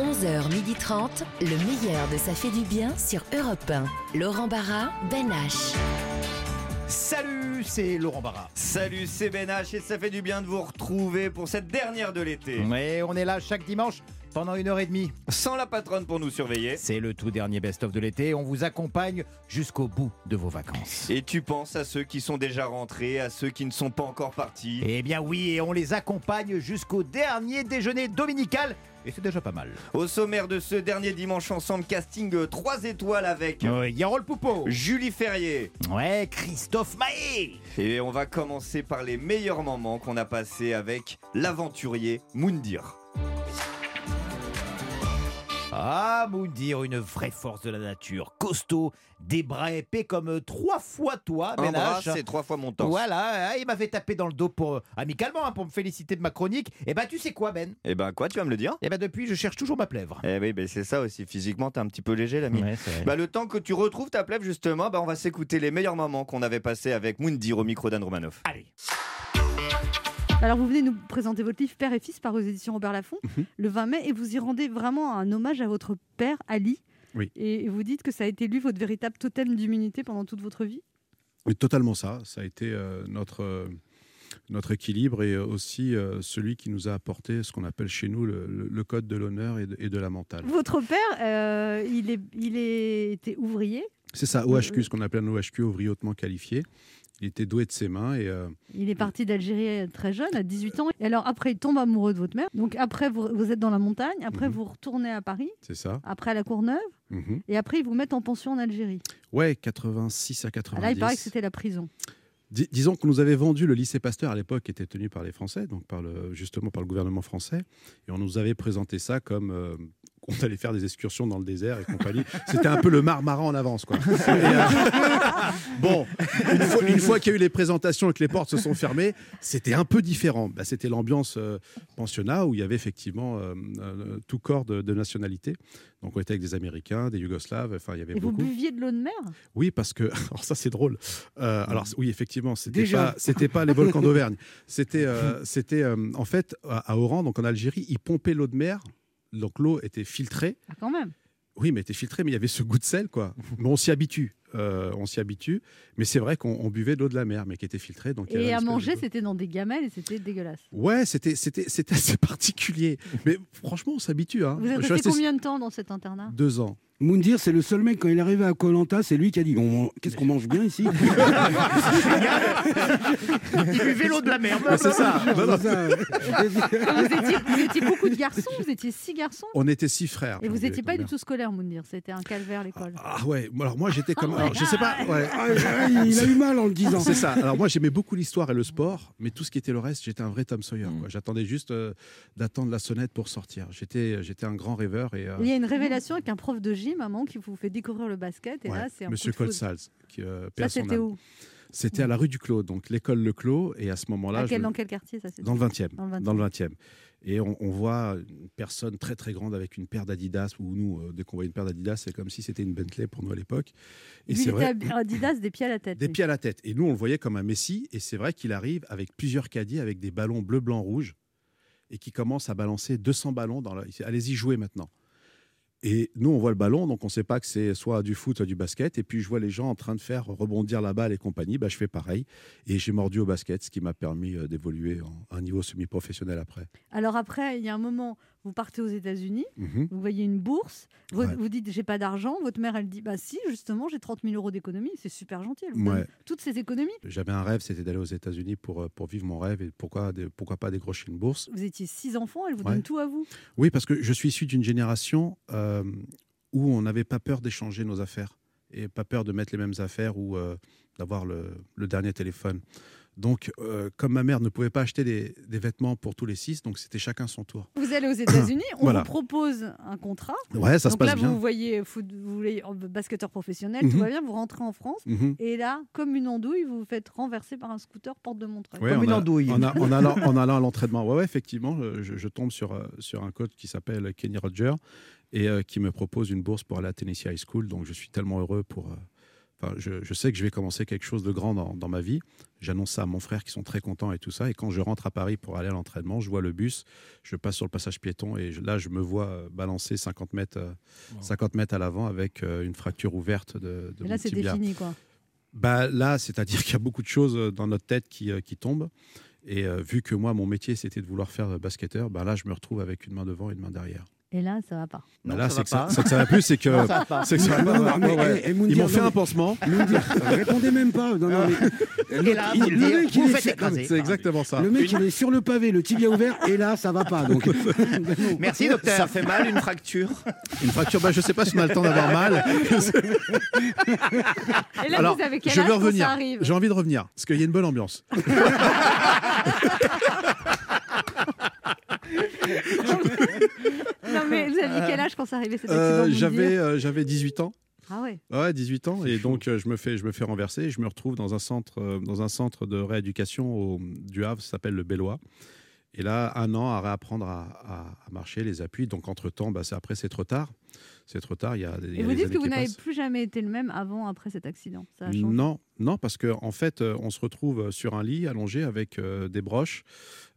11h30, le meilleur de Ça fait du bien sur Europe 1. Laurent Barra, Ben H. Salut, c'est Laurent Barra. Salut, c'est Ben H et ça fait du bien de vous retrouver pour cette dernière de l'été. Ouais, on est là chaque dimanche pendant une heure et demie. Sans la patronne pour nous surveiller. C'est le tout dernier best-of de l'été. On vous accompagne jusqu'au bout de vos vacances. Et tu penses à ceux qui sont déjà rentrés, à ceux qui ne sont pas encore partis. Eh bien oui, et on les accompagne jusqu'au dernier déjeuner dominical. Et c'est déjà pas mal. Au sommaire de ce dernier dimanche ensemble, casting 3 étoiles avec Ouais, Yarol Poupeau. Julie Ferrier. Ouais, Christophe Mahé. Et on va commencer par les meilleurs moments qu'on a passés avec l'aventurier Moundir. Ah, Moundir, une vraie force de la nature. Costaud, des bras épais comme trois fois toi, Un Ben bras, c'est trois fois mon torse. Voilà, hein, il m'avait tapé dans le dos pour euh, amicalement hein, pour me féliciter de ma chronique. Et bah tu sais quoi Ben? Eh ben quoi, tu vas me le dire? Et bah depuis je cherche toujours ma plèvre. Eh oui, ben c'est ça aussi. Physiquement, t'es un petit peu léger, l'ami. Bah, le temps que tu retrouves ta plèvre, justement, bah, on va s'écouter les meilleurs moments qu'on avait passés avec Moundir au micro d'Anne Romanoff. Allez. Alors, vous venez nous présenter votre livre Père et Fils par aux éditions Robert Laffont Mhm. le 20 mai et vous y rendez vraiment un hommage à votre père, Ali. Oui. Et vous dites que ça a été lui votre véritable totem d'immunité pendant toute votre vie? Mais totalement ça. Ça a été euh, notre, euh, notre équilibre et aussi euh, celui qui nous a apporté ce qu'on appelle chez nous le, code de l'honneur et de, et de la mentale. Votre père, il, est, il est- était ouvrier? C'est ça, OHQ, ce qu'on appelle un OHQ, ouvrier hautement qualifié. Il était doué de ses mains et euh, Il est parti d'Algérie très jeune, à 18 ans. Et alors, après, il tombe amoureux de votre mère. Donc, après, vous, vous êtes dans la montagne. Après, Mhm. vous retournez à Paris. c'est ça. Après, à la Courneuve. Mhm. Et après, ils vous mettent en pension en Algérie. Ouais, 86 à 90. Ah, Là, il paraît que c'était la prison. Dis- disons qu'on nous avait vendu le lycée Pasteur à l'époque, qui était tenu par les Français, donc par le, justement par le gouvernement français, et on nous avait présenté ça comme euh, qu'on allait faire des excursions dans le désert et compagnie. C'était un peu le marmarin en avance, quoi. Euh, bon, une fois, une fois qu'il y a eu les présentations et que les portes se sont fermées, c'était un peu différent. Bah, c'était l'ambiance euh, pensionnat où il y avait effectivement euh, euh, tout corps de, de nationalité. Donc on était avec des Américains, des Yougoslaves, enfin il y avait Et vous beaucoup. buviez de l'eau de mer? Oui, parce que alors ça c'est drôle. Euh, alors oui, effectivement, c'était Déjà. pas c'était pas les volcans d'Auvergne. C'était euh, c'était euh, en fait à, à Oran, donc en Algérie, ils pompaient l'eau de mer. Donc l'eau était filtrée. Ah, quand même. Oui, mais était filtrée, mais il y avait ce goût de sel, quoi. Mais on s'y habitue. Euh, on s'y habitue. Mais c'est vrai qu'on on buvait de l'eau de la mer, mais qui était filtrée. Donc Et à manger, c'était dans des gamelles et c'était dégueulasse. Ouais, c'était c'était c'était assez particulier. Mais franchement, on s'habitue. Hein. Vous resté resté combien de temps dans cet internat? Deux ans. Moundir, c'est le seul mec, quand il est arrivé à Colanta, c'est lui qui a dit On- Qu'est-ce qu'on mange bien ici? Il buvait l'eau de la mer. c'est ça. Non, non. vous, étiez, vous étiez beaucoup de garçons, vous étiez six garçons? On était six frères. Et vous n'étiez pas du tout scolaire, Moundir. C'était un calvaire, l'école. Ah ouais, alors moi j'étais comme. Oh alors, je sais pas. ouais. Ah, ah, Il a eu mal en le disant. C'est ça. Alors moi j'aimais beaucoup l'histoire et le sport, mais tout ce qui était le reste, j'étais un vrai Tom Sawyer. Mm. quoi. J'attendais juste euh, d'attendre la sonnette pour sortir. J'étais, j'étais un grand rêveur et. euh, Il y a une révélation avec un prof de gym, moment, qui vous fait découvrir le basket. Et ouais, là, c'est un Monsieur. Colsals, qui euh, Ça, c'était où? C'était à la rue du Clos, donc l'école Le Clos, et à ce moment-là, À quel- je- Dans quel quartier ça dans le 20e, Dans le 20e. dans le 20e. Et on, on voit une personne très très grande avec une paire d'Adidas, ou nous, euh, dès qu'on voit une paire d'Adidas, c'est comme si c'était une Bentley pour nous à l'époque. Et c'est vrai. Adidas des pieds à la tête. Des pieds à la tête. Et nous, on le voyait comme un Messi. Et c'est vrai qu'il arrive avec plusieurs caddies, avec des ballons bleu, blanc, rouge, et qui commence à balancer 200 ballons. Dans la... Allez-y, jouez maintenant. Et nous, on voit le ballon, donc on ne sait pas que c'est soit du foot, soit du basket. Et puis, je vois les gens en train de faire rebondir la balle et compagnie. Bah, je fais pareil. Et j'ai mordu au basket, ce qui m'a permis euh, d'évoluer en un niveau semi-professionnel après. Alors après, il y a un moment, vous partez aux États-Unis, Mhm. vous voyez une bourse, vous, Ouais. vous dites j'ai pas d'argent, votre mère elle dit bah si justement j'ai 30 000 euros d'économie, c'est super gentil, elle vous donne Ouais. toutes ces économies. J'avais un rêve, c'était d'aller aux États-Unis pour, euh, pour vivre mon rêve. Et pourquoi, pourquoi pas décrocher une bourse Vous étiez six enfants, elle vous Ouais. donne tout à vous. Oui, parce que je suis issu d'une génération euh, où on n'avait pas peur d'échanger nos affaires et pas peur de mettre les mêmes affaires ou euh, d'avoir le, le dernier téléphone. Donc, euh, comme ma mère ne pouvait pas acheter des, des vêtements pour tous les six, donc c'était chacun son tour. Vous allez aux États-Unis, on Voilà. vous propose un contrat. Ouais, ça se Donc passe là, bien. vous voyez, foot, vous voulez en basketteur professionnel, Mhm. tout va bien, vous rentrez en France. Mhm. Et là, comme une andouille, vous vous faites renverser par un scooter porte de Montreuil. Ouais, Comme en une a- andouille. En, a- en allant, en allant à l'entraînement. Ouais, ouais, effectivement, euh, je, je tombe sur, euh, sur un coach qui s'appelle Kenny Roger et euh, qui me propose une bourse pour aller à Tennessee High School. Donc, je suis tellement heureux pour, euh, Enfin, je, je sais que je vais commencer quelque chose de grand dans, dans ma vie. J'annonce ça à mon frère qui sont très contents et tout ça. Et quand je rentre à Paris pour aller à l'entraînement, je vois le bus, je passe sur le passage piéton et je- là, je me vois euh, balancer 50 mètres, euh, 50 mètres à l'avant avec euh, une fracture ouverte de, de Et mon là, c'était tibia. fini, quoi. Bah, là, c'est-à-dire qu'il y a beaucoup de choses dans notre tête qui, qui tombent. Et euh, vu que moi, mon métier, c'était de vouloir faire basketteur, bah, là, je me retrouve avec une main devant et une main derrière. Et là, ça va pas. Bah, Non, là, ça c'est que, ça- c'est que ça va plus, c'est que, Non, ça va pas. que ça va. Non, Ouais, Ils m'ont fait non, un pansement. Moundir, répondez même pas. Non, non, mais- Et là, il- le mec, il est écraser. C'est exactement ça. Le mec, il est sur le pavé, le tibia ouvert, et là, ça va pas. Donc. Merci, docteur. Ça fait mal une fracture Une fracture, bah, je sais pas si on a le temps d'avoir mal. Et là, Alors, vous avez quel je âge veux quand revenir. ça J'ai envie de revenir parce qu'il y a une bonne ambiance. Non, mais vous aviez quel âge quand ça arrivait cet Euh, j'avais, euh, j'avais 18 ans. Ah ouais. Ouais, 18 ans. Et donc, euh, je me fais, je me fais renverser. et Je me retrouve dans un centre, euh, dans un centre de rééducation au, du Havre, ça s'appelle le Bellois. Et là, un an à réapprendre à, à- à marcher, les appuis. Donc, entre-temps, bah, c'est- après, c'est trop tard. C'est trop tard. Il y a, y Et a vous dites que vous n'avez plus jamais été le même avant, après cet accident. Ça a changé. Non, non, parce qu'en en fait, euh, on se retrouve sur un lit allongé avec euh, des broches,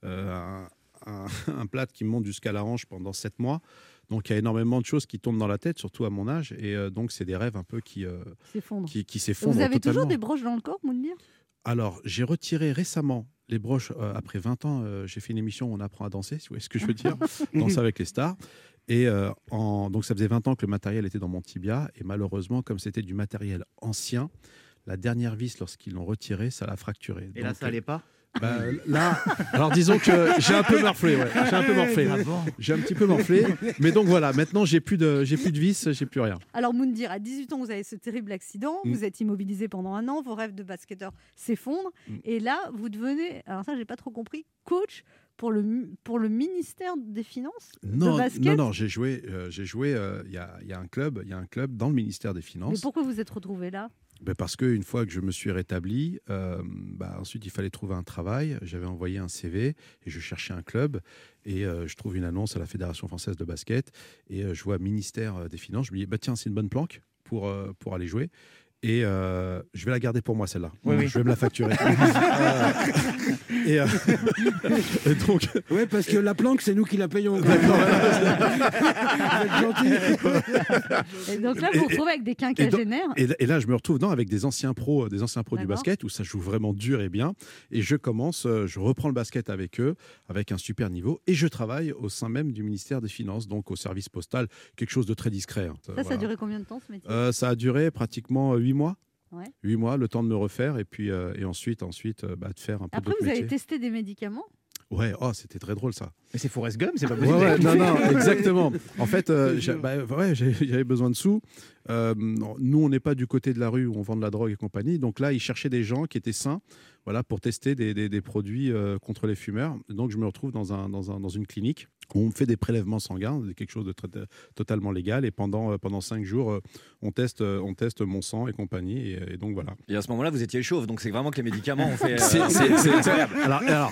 euh, un, un, un plâtre qui monte jusqu'à la hanche pendant sept mois. Donc, il y a énormément de choses qui tombent dans la tête, surtout à mon âge. Et euh, donc, c'est des rêves un peu qui, euh, S'effondre. qui, s'effondrent Vous avez toujours des broches dans le corps, Moundir Alors, j'ai retiré récemment les broches. euh, après 20 ans, euh, j'ai fait une émission où on apprend à danser, si vous voyez ce que je veux dire. Danser avec les stars. Et euh, en, donc, ça faisait 20 ans que le matériel était dans mon tibia. Et malheureusement, comme c'était du matériel ancien, la dernière vis, lorsqu'ils l'ont retiré, ça l'a fracturé. Et là, ça allait pas? Bah, là, alors disons que j'ai un peu morflé, ouais. J'ai un peu morflé. Ah bon J'ai un petit peu morflé. Mais donc voilà, maintenant j'ai plus de, j'ai plus de vis, j'ai plus rien. Alors Moundir, à 18 ans, vous avez ce terrible accident, Mm. vous êtes immobilisé pendant un an, vos rêves de basketteur s'effondrent, Mm. et là, vous devenez, alors ça, j'ai pas trop compris, coach pour le, pour le ministère des Finances Non, de basket. non, non, j'ai joué, euh, j'ai joué. euh, Il y, a, il y a un club, il y a un club dans le ministère des Mais Finances. pourquoi vous êtes retrouvé là? Ben, parce que une fois que je me suis rétabli, euh, bah, ensuite il fallait trouver un travail. J'avais envoyé un CV et je cherchais un club et euh, je trouve une annonce à la Fédération française de basket et euh, je vois ministère des Finances. Je me dis bah tiens c'est une bonne planque pour aller jouer. Et euh, je vais la garder pour moi celle-là. Oui, oui. Je vais me la facturer. Euh, et, euh, et donc Ouais, parce que la planque, c'est nous qui la payons. Vous êtes gentil. Et donc là, Et- vous vous et- retrouvez avec des quinquagénaires. Et, là- et là, je me retrouve non, avec des anciens pros, des anciens pros du basket où ça joue vraiment dur et bien. Et je commence, je reprends le basket avec eux, avec un super niveau, et je travaille au sein même du ministère des Finances, donc au service postal, quelque chose de très discret. hein. Ça, ça a duré combien de temps ce métier? Euh, ça a duré pratiquement huit mois. Ouais. Huit mois, le temps de me refaire, et puis euh, et ensuite, ensuite, euh, bah, de faire un peu Après, vous avez testé des médicaments? Ouais, oh, c'était très drôle ça. Mais c'est Forrest Gump, c'est pas Ouais, possible. ouais, non, non, exactement. En fait, euh, j'ai- bah, ouais, j'ai- j'avais besoin de sous. Euh, nous, on n'est pas du côté de la rue où on vend de la drogue et compagnie. Donc là, ils cherchaient des gens qui étaient sains voilà, pour tester des, des- des produits euh, contre les fumeurs. Donc je me retrouve dans, un, dans, un- dans une clinique où on me fait des prélèvements sanguins, quelque chose de très- totalement légal. Et pendant, euh, pendant cinq jours, euh, on, teste, euh, on teste mon sang et compagnie. Et, et donc voilà. Et à ce moment-là, vous étiez chauve, donc c'est vraiment que les médicaments ont fait. euh, c'est incroyable. Alors, alors,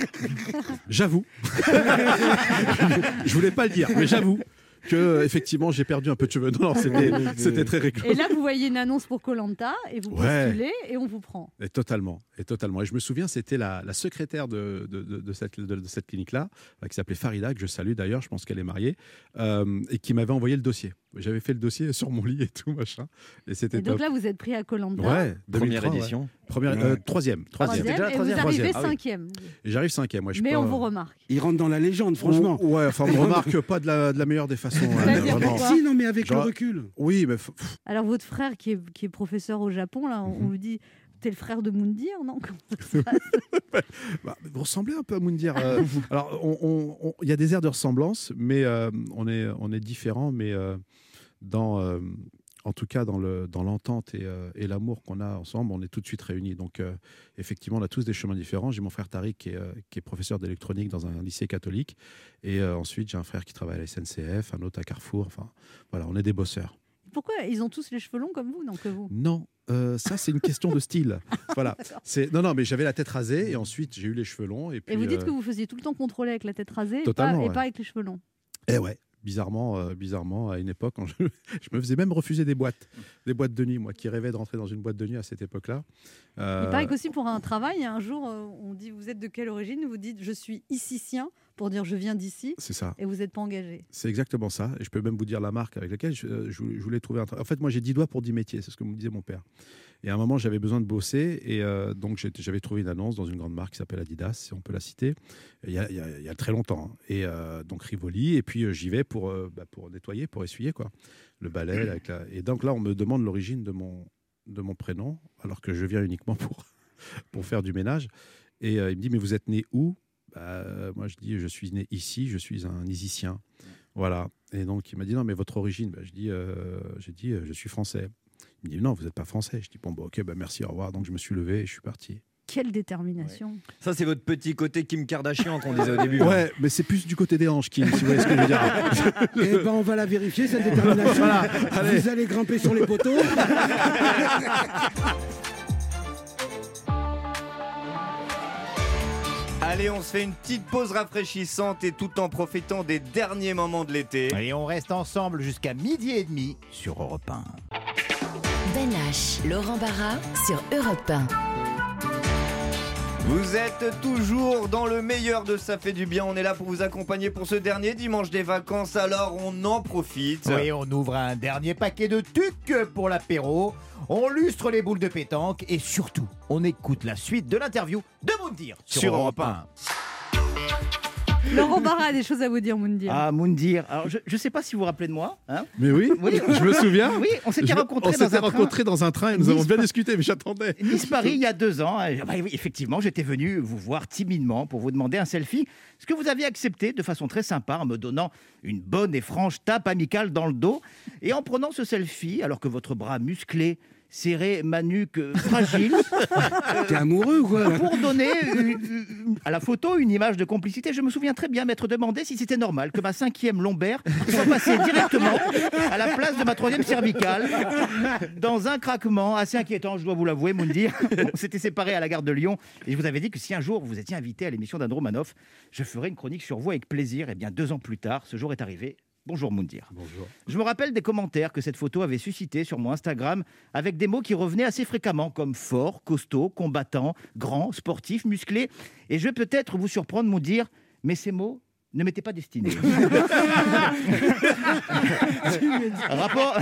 j'avoue, je voulais pas le dire, mais j'avoue que effectivement j'ai perdu un peu de cheveux. Non, non, c'était très rigolo. Et là, vous voyez une annonce pour Colanta et vous Ouais. postulez et on vous prend. Et totalement, et totalement. Et je me souviens, c'était la, la secrétaire de, de, de- de cette, de, de cette clinique-là, euh, qui s'appelait Farida, que je salue d'ailleurs, je pense qu'elle est mariée, euh, et qui m'avait envoyé le dossier. J'avais fait le dossier sur mon lit et tout, machin. Et c'était donc top. là, vous êtes pris à Colanta. ouais, Première 2003, ouais. édition. Première, Ouais. euh, troisième, troisième. la et vous troisième. arrivez Troisième, ah oui. cinquième. J'arrive cinquième. Ouais, je suis Mais pas- on vous remarque. Il rentre dans la légende, franchement. Oh, ouais, enfin, on me remarque pas de la, de la meilleure des façons. Hein, vraiment. pourquoi Si, non, mais avec Genre- le recul. Oui, mais Alors, votre frère qui est, qui est professeur au Japon, là, on, on Mhm. lui dit T'es le frère de Moundir, non? Bah, vous ressemblez un peu à Moundir. euh, alors, on- on- on- il y a des airs de ressemblance, mais euh, on est, on est différents, mais euh, dans, euh, en tout cas dans le, dans l'entente et, euh, et l'amour qu'on a ensemble, on est tout de suite réunis. Donc, euh, effectivement, on a tous des chemins différents. J'ai mon frère Tariq qui est, euh, qui est professeur d'électronique dans un lycée catholique, et ensuite j'ai un frère qui travaille à la SNCF, un autre à Carrefour. Enfin, voilà, on est des bosseurs. Pourquoi ils ont tous les cheveux longs comme vous, non que vous? Non, euh, ça c'est une question de style. Voilà. C'est non non, mais j'avais la tête rasée et ensuite j'ai eu les cheveux longs et puis. Et vous dites euh, que vous faisiez tout le temps contrôler avec la tête rasée et pas, Totalement, et pas avec les cheveux longs? Eh ouais, bizarrement, euh, bizarrement, à une époque, quand je, je me faisais même refuser des boîtes, des boîtes de nuit, moi qui rêvais de rentrer dans une boîte de nuit à cette époque-là. Euh, Il paraît qu'aussi pour un travail, un jour, euh, on dit vous êtes de quelle origine Vous dites je suis icicien pour dire je viens d'ici c'est ça. et vous n'êtes pas engagé. C'est exactement ça. Et je peux même vous dire la marque avec laquelle je, euh, je voulais trouver un travail. En fait, moi, j'ai 10 doigts pour 10 métiers. C'est ce que me disait mon père. Et à un moment, j'avais besoin de bosser. Et euh, donc, j'avais trouvé une annonce dans une grande marque qui s'appelle Adidas, si on peut la citer. Il y a, il y a- il y a très longtemps. hein. Et euh, donc, Rivoli. Et puis, euh, j'y vais pour, euh, bah, pour nettoyer, pour essuyer, quoi. Le balai. Avec la... Et donc, là, on me demande l'origine de mon, de mon prénom, alors que je viens uniquement pour, pour faire du ménage. Et il me dit, mais vous êtes né où? Bah, Moi, je dis, je suis né ici, je suis un Isicien. Voilà. Et donc, il m'a dit, non, mais votre origine Bah, Je dis, j'ai dit, je suis français. Il me dit, non, vous n'êtes pas français. Je dis, bon, bah, ok, bah, merci, au revoir. Donc, je me suis levé et je suis parti. Quelle détermination Ça, c'est votre petit côté Kim Kardashian qu'on disait au début. Ouais, mais c'est plus du côté des hanches, Kim, si vous voyez ce que je veux dire. Eh ben, on va la vérifier, cette détermination. Voilà, allez. Vous allez grimper sur les poteaux. Allez, on se fait une petite pause rafraîchissante et tout en profitant des derniers moments de l'été. Et on reste ensemble jusqu'à midi et demi sur Europe 1. Ben H, Laurent Barra sur Europe 1. Vous êtes toujours dans le meilleur de Ça fait du bien. On est là pour vous accompagner pour ce dernier dimanche des vacances. Alors on en profite. Oui, on ouvre un dernier paquet de tucs pour l'apéro. On lustre les boules de pétanque et surtout, on écoute la suite de l'interview de Moundir sur, Sur Europe Europe 1. Laurent Barra a des choses à vous dire, Moundir. Ah, Moundir. Alors, je ne sais pas si vous vous rappelez de moi. hein. Mais oui, Oui. je me souviens. Oui, on s'était rencontrés on dans un train. rencontrés dans un train et nous avons bien discuté, mais j'attendais. Nice-Paris, il y a deux ans. Bah effectivement, j'étais venu vous voir timidement pour vous demander un selfie. Ce que vous aviez accepté de façon très sympa en me donnant une bonne et franche tape amicale dans le dos. Et en prenant ce selfie, alors que votre bras musclé serrait ma nuque euh, fragile, T'es amoureux ou quoi pour donner une- une- à la photo une image de complicité. Je me souviens très bien m'être demandé si c'était normal que ma cinquième lombaire soit passée directement à la place de ma troisième cervicale dans un craquement assez inquiétant, je dois vous l'avouer, Moundir. On s'était séparés à la gare de Lyon et je vous avais dit que si un jour vous étiez invité à l'émission d'Andromanoff, je ferais une chronique sur vous avec plaisir. Et bien deux ans plus tard, ce jour est arrivé. Bonjour Moundir. Bonjour. Je me rappelle des commentaires que cette photo avait suscité sur mon Instagram avec des mots qui revenaient assez fréquemment comme fort, costaud, combattant, grand, sportif, musclé. Et je vais peut-être vous surprendre, vous dire, mais ces mots ne m'étaient pas destinés. rapport,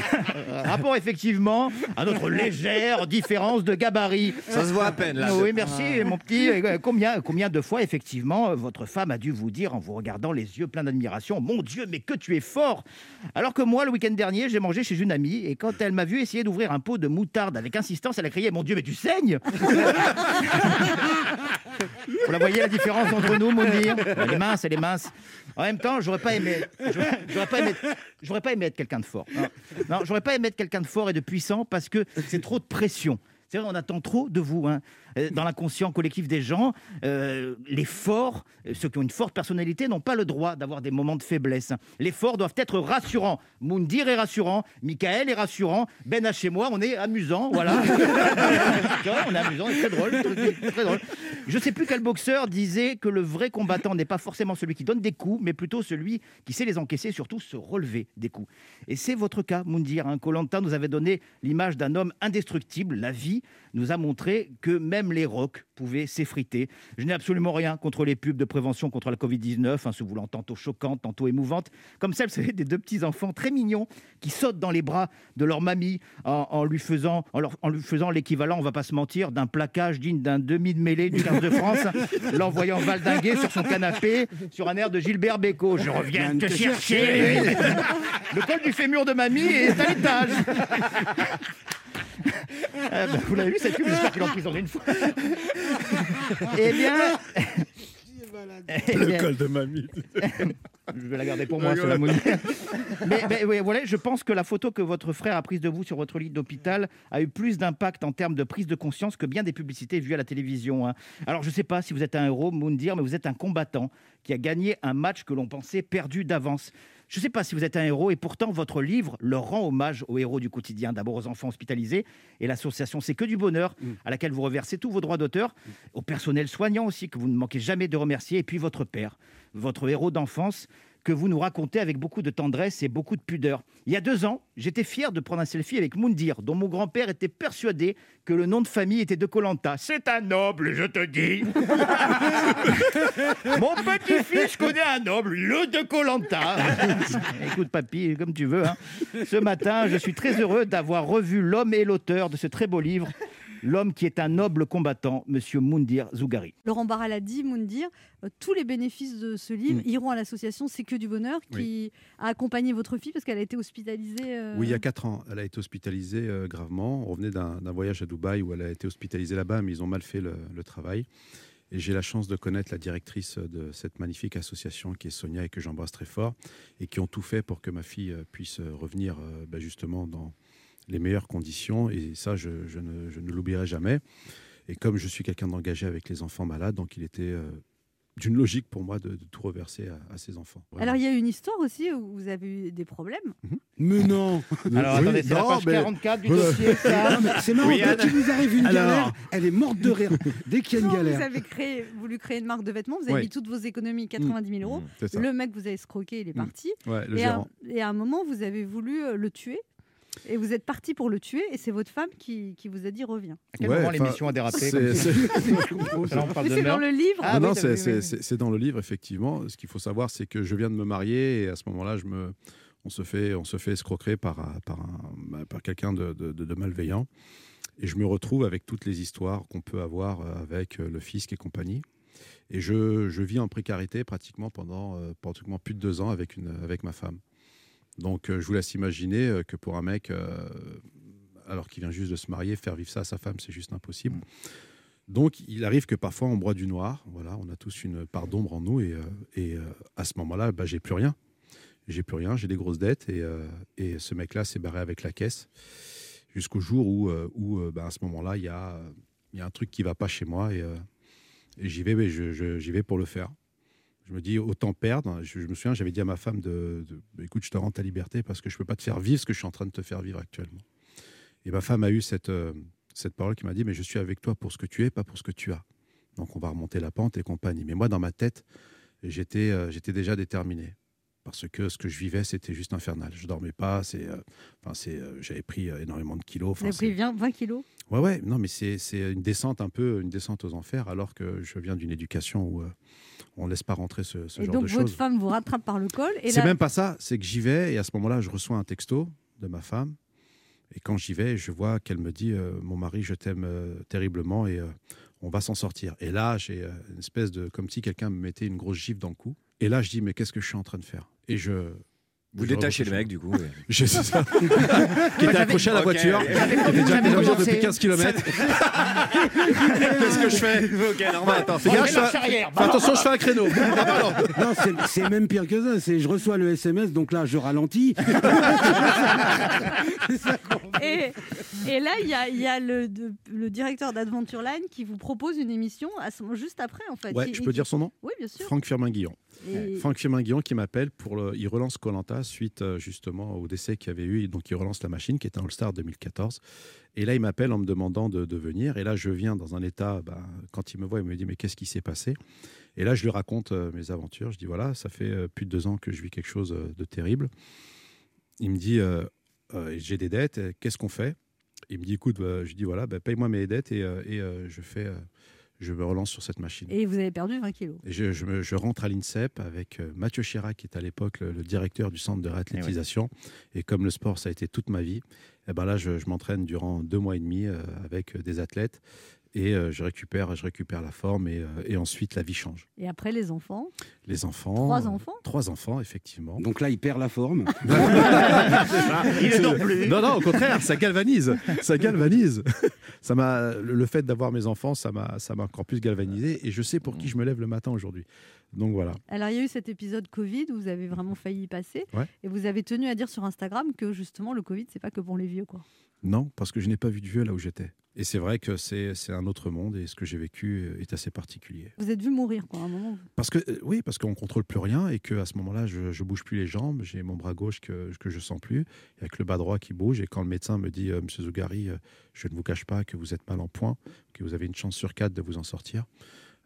rapport effectivement à notre légère différence de gabarit. Ça se voit à peine là. Oui, merci, mon petit. Euh, Combien, combien de fois, effectivement, votre femme a dû vous dire, en vous regardant les yeux pleins d'admiration, Mon Dieu, mais que tu es fort Alors que moi, le week-end dernier, j'ai mangé chez une amie, et quand elle m'a vu essayer d'ouvrir un pot de moutarde avec insistance, elle a crié Mon Dieu, mais tu saignes Vous la voyez, la différence entre nous, Mounir Elle est mince, elle est mince. En même temps, j'aurais pas aimé. J'aurais j'aurais pas aimé. J'aurais pas aimé être quelqu'un de fort. Non, non j'aurais pas aimé être quelqu'un de fort et de puissant parce que c'est trop de pression. C'est vrai, on attend trop de vous. hein. Euh, Dans l'inconscient collectif des gens, euh, les forts, euh, ceux qui ont une forte personnalité, n'ont pas le droit d'avoir des moments de faiblesse. Les forts doivent être rassurants. Moundir est rassurant, Michael est rassurant, Ben H et moi, on est amusant, voilà. On est amusant, c'est très drôle, très, très drôle. Je ne sais plus quel boxeur disait que le vrai combattant n'est pas forcément celui qui donne des coups, mais plutôt celui qui sait les encaisser, surtout se relever des coups. Et c'est votre cas, Moundir. Hein. Koh-Lanta nous avait donné l'image d'un homme indestructible. La vie nous a montré que même les rocs pouvaient s'effriter. Je n'ai absolument rien contre les pubs de prévention contre la Covid-19, hein, se voulant tantôt choquantes, tantôt émouvantes, comme celle, vous savez, des deux petits enfants très mignons qui sautent dans les bras de leur mamie en, en lui faisant, en leur- en lui faisant l'équivalent, on va pas se mentir, d'un plaquage digne d'un demi de mêlée du 15 de France, l'envoyant valdinguer sur son canapé sur un air de Gilbert Bécaud. Je reviens te chercher. Le col du fémur de mamie est à l'étage. Ah bah, vous l'avez vu cette pub, j'espère qu'il en prison une fois. eh bien. Eh Le col de mamie. je vais la garder pour moi, cela Mounir. Mais, mais oui, voilà, je pense que la photo que votre frère a prise de vous sur votre lit d'hôpital a eu plus d'impact en termes de prise de conscience que bien des publicités vues à la télévision. hein. Alors, je ne sais pas si vous êtes un héros, Moundir, mais vous êtes un combattant qui a gagné un match que l'on pensait perdu d'avance. Je ne sais pas si vous êtes un héros et pourtant votre livre leur rend hommage aux héros du quotidien, d'abord aux enfants hospitalisés et l'association C'est que du bonheur à laquelle vous reversez tous vos droits d'auteur, au personnel soignant aussi que vous ne manquez jamais de remercier et puis votre père, votre héros d'enfance que vous nous racontez avec beaucoup de tendresse et beaucoup de pudeur. Il y a deux ans, j'étais fier de prendre un selfie avec Moundir, dont mon grand-père était persuadé que le nom de famille était de Colanta. C'est un noble, je te dis. mon petit-fils connaît un noble, le de Colanta. Écoute, papy, comme tu veux. hein. Ce matin, je suis très heureux d'avoir revu l'homme et l'auteur de ce très beau livre. L'homme qui est un noble combattant, Monsieur Moundir Zougari. Laurent Barra l'a dit, Moundir, euh, tous les bénéfices de ce livre Mm. iront à l'association C'est que du bonheur qui a accompagné votre fille parce qu'elle a été hospitalisée. euh, Oui, il y a 4 ans, elle a été hospitalisée euh, gravement. On revenait d'un voyage à Dubaï où elle a été hospitalisée là-bas, mais ils ont mal fait le, le travail. Et j'ai la chance de connaître la directrice de cette magnifique association qui est Sonia et que j'embrasse très fort, et qui ont tout fait pour que ma fille puisse revenir euh, bah, justement dans les meilleures conditions. Et ça, je, je ne, je ne l'oublierai jamais. Et comme je suis quelqu'un d'engagé avec les enfants malades, donc il était euh, d'une logique pour moi de, de tout reverser à, à ces enfants. Vraiment. Alors il y a une histoire aussi où vous avez eu des problèmes? Mais non Alors Oui, attendez, c'est la non, page mais- 44 du dossier. C'est marrant, Oui, il vous arrive une Alors. galère, elle est morte de rire. Dès qu'il y a une Non, vous galère. avez créé, voulu créer une marque de vêtements, vous avez Ouais. mis toutes vos économies, 90 000 euros. C'est ça. Le mec vous avez escroqué, il est Mm. parti. Ouais, le Et à, et à un moment, vous avez voulu euh, le tuer? Et vous êtes parti pour le tuer. Et c'est votre femme qui, qui vous a dit reviens. À quel Ouais, moment l'émission a dérapé C'est- dans le livre. Ah non, oui, non, c'est- dans le livre, effectivement. Ce qu'il faut savoir, c'est que je viens de me marier et à ce moment-là, je me, on, se fait, on se fait escroquer par, par, un- bah, par quelqu'un de, de- de- de malveillant. Et je me retrouve avec toutes les histoires qu'on peut avoir euh, avec euh, le fisc et compagnie. Et je, je vis en précarité pratiquement pendant euh, pratiquement plus de deux ans avec, une, avec ma femme. Donc, euh, je vous laisse imaginer euh, que pour un mec, euh, alors qu'il vient juste de se marier, faire vivre ça à sa femme, c'est juste impossible. Donc, il arrive que parfois on broie du noir. Voilà, on a tous une part d'ombre en nous, et, et à ce moment-là, bah, j'ai plus rien. J'ai plus rien, j'ai des grosses dettes, et, et ce mec-là s'est barré avec la caisse jusqu'au jour où, où bah, à ce moment-là, il y a, il y a un truc qui va pas chez moi, et, et j'y vais, mais je- je- j'y vais pour le faire. Je me dis autant perdre. Je, me souviens, j'avais dit à ma femme de, bah, écoute, je te rends ta liberté parce que je peux pas te faire vivre ce que je suis en train de te faire vivre actuellement. Et ma femme a eu cette, euh, cette parole qui m'a dit, mais je suis avec toi pour ce que tu es, pas pour ce que tu as. Donc on va remonter la pente et compagnie. Mais moi, dans ma tête, j'étais euh, j'étais déjà déterminé. Parce que ce que je vivais, c'était juste infernal. Je dormais pas. C'est, euh, enfin, c'est, euh, j'avais pris euh, énormément de kilos. Vous avez pris c'est- 20, 20 kilos? Ouais, ouais, non, mais c'est une descente un peu, une descente aux enfers, alors que je viens d'une éducation où on ne laisse pas rentrer ce, ce Et genre donc de votre choses. femme vous rattrape par le col. Et C'est là, même pas ça, c'est que j'y vais et à ce moment-là, je reçois un texto de ma femme. Et quand j'y vais, je vois qu'elle me dit Mon mari, je t'aime terriblement et on va s'en sortir. Et là, j'ai une espèce de. comme si quelqu'un me mettait une grosse gifle dans le cou. Et là, je dis Mais qu'est-ce que je suis en train de faire? Et je. Vous détachez le mec, du coup. sais ça. qui était accroché à la voiture. qui était déjà déjà depuis 15 km. Qu'est-ce que je fais? Ok, normal, attends. Fais gaffe, attention, je fais un créneau. Non, c'est- c'est même pire que ça. C'est je reçois le SMS, donc là, je ralentis. et, et là, il y a, le, le directeur d'Adventureline qui vous propose une émission juste après, en fait. Ouais, je peux dire son nom? Oui, bien sûr. Franck Firmin-Guillon. Et- Franck Firmin-Guillon qui m'appelle pour. Il relance Colanta suite euh, justement au décès qu'il y avait eu. Donc il relance la machine qui était un All-Star 2014. Et là, il m'appelle en me demandant de, venir. Et là, je viens dans un état. ben, quand il me voit, il me dit Mais qu'est-ce qui s'est passé? Et là, je lui raconte euh, mes aventures. Je dis Voilà, ça fait euh, plus de deux ans que je vis quelque chose de terrible. Il me dit J'ai des dettes. Qu'est-ce qu'on fait? Il me dit Écoute, bah, je dis Voilà, bah, paye-moi mes dettes et, je fais. Je me relance sur cette machine. Et vous avez perdu 20 kilos. Et je, je me- je rentre à l'INSEP avec euh, Mathieu Chirac, qui est à l'époque le, le directeur du centre de réathlétisation. Et comme le sport, ça a été toute ma vie, et ben là, je, je m'entraîne durant deux mois et demi euh, avec euh, des athlètes. Et euh, je, récupère, je récupère la forme et, euh, et ensuite la vie change. Et après, les enfants? Les enfants. Trois euh, enfants? Trois enfants, effectivement. Donc là, il perd la forme. Il plus. Non, non, au contraire, ça galvanise. Ça galvanise. Ça m'a, le le fait d'avoir mes enfants, ça m'a, ça m'a encore plus galvanisé. Et je sais pour qui je me lève le matin aujourd'hui. Donc voilà. Alors, il y a eu cet épisode Covid où vous avez vraiment failli y passer. Ouais. Et vous avez tenu à dire sur Instagram que justement, le Covid, c'est pas que pour les vieux. Quoi. Non, parce que je n'ai pas vu de vieux là où j'étais. Et c'est vrai que c'est un autre monde et ce que j'ai vécu euh, est assez particulier. Vous êtes vu mourir, quoi, à un moment. Parce que, euh, oui, parce qu'on contrôle plus rien et qu'à ce moment-là, je, je bouge plus les jambes, j'ai mon bras gauche que, que je sens plus, il y a que le bas droit qui bouge. Et quand le médecin me dit, euh, Monsieur Zougari, je ne vous cache pas que vous êtes mal en point, que vous avez une chance sur quatre de vous en sortir,